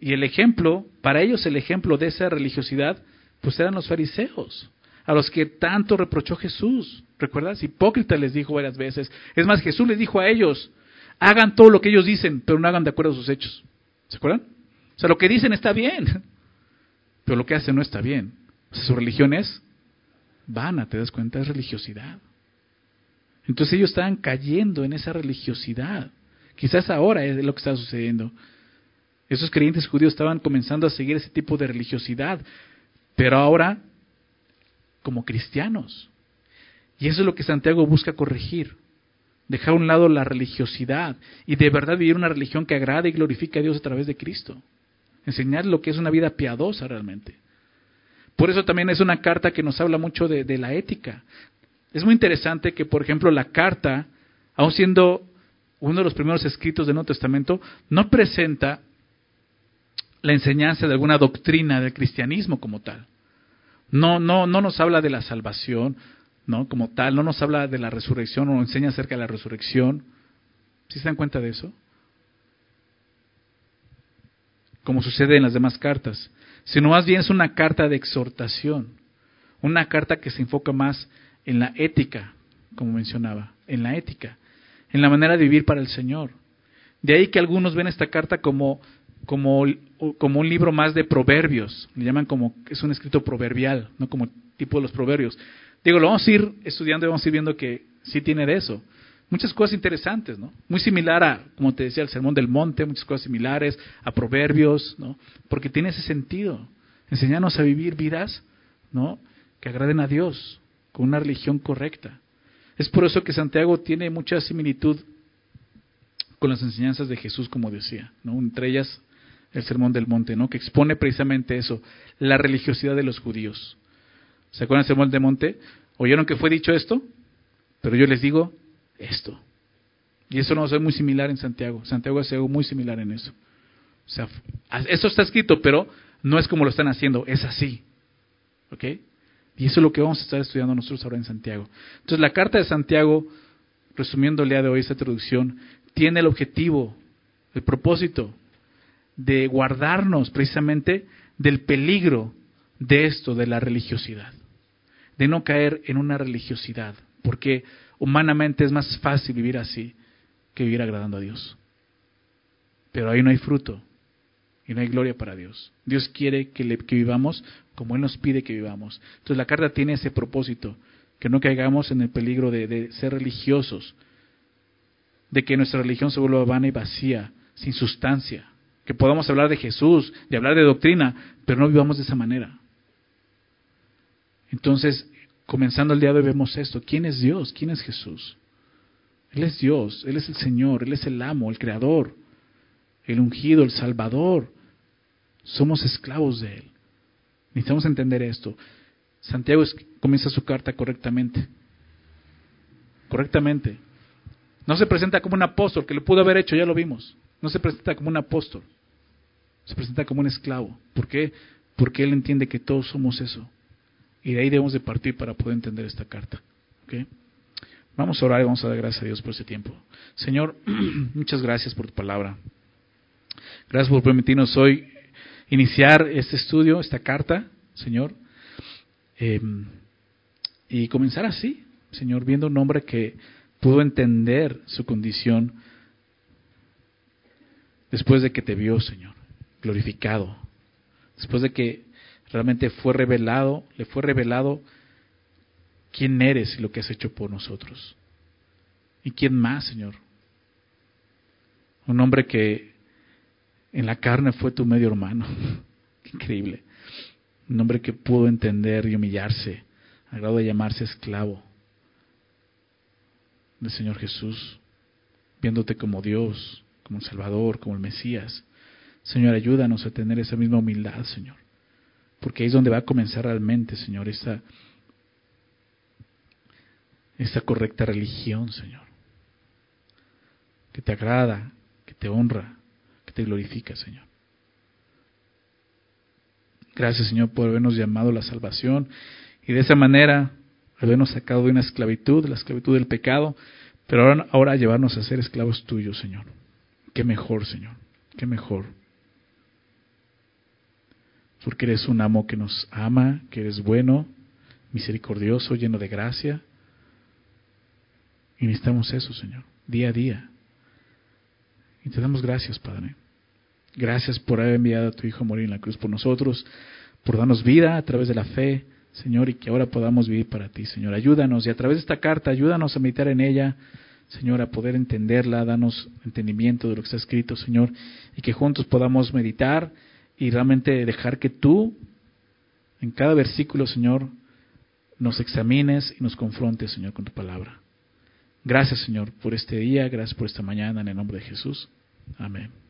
Speaker 1: Y el ejemplo, para ellos el ejemplo de esa religiosidad, pues eran los fariseos, a los que tanto reprochó Jesús. ¿Recuerdas? Hipócrita les dijo varias veces. Es más, Jesús les dijo a ellos, hagan todo lo que ellos dicen, pero no hagan de acuerdo a sus hechos. ¿Se acuerdan? O sea, lo que dicen está bien, pero lo que hacen no está bien. Su religión es vana, ¿te das cuenta? Es religiosidad. Entonces ellos estaban cayendo en esa religiosidad. Quizás ahora es lo que está sucediendo. Esos creyentes judíos estaban comenzando a seguir ese tipo de religiosidad, pero ahora como cristianos. Y eso es lo que Santiago busca corregir. Dejar a un lado la religiosidad y de verdad vivir una religión que agrade y glorifique a Dios a través de Cristo. Enseñar lo que es una vida piadosa realmente. Por eso también es una carta que nos habla mucho de, la ética. Es muy interesante que, por ejemplo, la carta, aun siendo uno de los primeros escritos del Nuevo Testamento, no presenta la enseñanza de alguna doctrina del cristianismo como tal. No, no, no nos habla de la salvación, ¿no? Como tal, no nos habla de la resurrección o enseña acerca de la resurrección. ¿Sí se dan cuenta de eso? Como sucede en las demás cartas. Sino más bien es una carta de exhortación. Una carta que se enfoca más en la ética, como mencionaba, en la ética, en la manera de vivir para el Señor. De ahí que algunos ven esta carta como como, como un libro más de proverbios, le llaman como, es un escrito proverbial, no como tipo de los proverbios. Digo, lo vamos a ir estudiando y vamos a ir viendo que sí tiene de eso. Muchas cosas interesantes, ¿no? Muy similar a, como te decía, el Sermón del Monte, muchas cosas similares, a proverbios, ¿no? Porque tiene ese sentido. Enseñarnos a vivir vidas, ¿no? Que agraden a Dios, con una religión correcta. Es por eso que Santiago tiene mucha similitud con las enseñanzas de Jesús, como decía, ¿no? Entre ellas el Sermón del Monte, ¿no? Que expone precisamente eso, la religiosidad de los judíos. ¿Se acuerdan del Sermón del Monte? ¿Oyeron que fue dicho esto? Pero yo les digo esto. Y eso no es muy similar en Santiago. Santiago hace algo muy similar en eso. O sea, eso está escrito, pero no es como lo están haciendo, es así. ¿Ok? Y eso es lo que vamos a estar estudiando nosotros ahora en Santiago. Entonces, la carta de Santiago, resumiendo el de hoy esta introducción, tiene el objetivo, el propósito de guardarnos precisamente del peligro de esto, de la religiosidad, de no caer en una religiosidad, porque humanamente es más fácil vivir así que vivir agradando a Dios. Pero ahí no hay fruto y no hay gloria para Dios. Dios quiere que, le, que vivamos como Él nos pide que vivamos. Entonces la carta tiene ese propósito, que no caigamos en el peligro de, ser religiosos, de que nuestra religión se vuelva vana y vacía, sin sustancia que podamos hablar de Jesús, de hablar de doctrina, pero no vivamos de esa manera. Entonces, comenzando el día de hoy vemos esto. ¿Quién es Dios? ¿Quién es Jesús? Él es Dios, Él es el Señor, Él es el amo, el creador, el ungido, el salvador. Somos esclavos de Él. Necesitamos entender esto. Santiago comienza su carta correctamente. Correctamente. No se presenta como un apóstol, que lo pudo haber hecho, ya lo vimos. No se presenta como un apóstol, se presenta como un esclavo. ¿Por qué? Porque él entiende que todos somos eso. Y de ahí debemos de partir para poder entender esta carta. Vamos a orar y vamos a dar gracias a Dios por ese tiempo. Señor, muchas gracias por tu palabra. Gracias por permitirnos hoy iniciar este estudio, esta carta, Señor. Em, y comenzar así, Señor, viendo un hombre que pudo entender su condición después de que te vio, Señor, glorificado. Después de que realmente fue revelado, le fue revelado quién eres y lo que has hecho por nosotros. ¿Y quién más, Señor? Un hombre que en la carne fue tu medio hermano. Increíble. Un hombre que pudo entender y humillarse, al grado de llamarse esclavo del Señor Jesús, viéndote como Dios, como el Salvador, como el Mesías. Señor, ayúdanos a tener esa misma humildad, Señor. Porque ahí es donde va a comenzar realmente, Señor, esa correcta religión, Señor, que te agrada, que te honra, que te glorifica, Señor. Gracias, Señor, por habernos llamado a la salvación y de esa manera habernos sacado de una esclavitud, la esclavitud del pecado, pero ahora, ahora llevarnos a ser esclavos tuyos, Señor. Qué mejor, Señor, qué mejor. Porque eres un amo que nos ama, que eres bueno, misericordioso, lleno de gracia y necesitamos eso, Señor, día a día. Y te damos gracias, Padre. Gracias por haber enviado a tu Hijo a morir en la cruz por nosotros, por darnos vida a través de la fe, Señor, y que ahora podamos vivir para ti, Señor. Ayúdanos y a través de esta carta, ayúdanos a meditar en ella, Señor, a poder entenderla, danos entendimiento de lo que está escrito, Señor, y que juntos podamos meditar y realmente dejar que tú, en cada versículo, Señor, nos examines y nos confrontes, Señor, con tu palabra. Gracias, Señor, por este día, gracias por esta mañana, en el nombre de Jesús. Amén.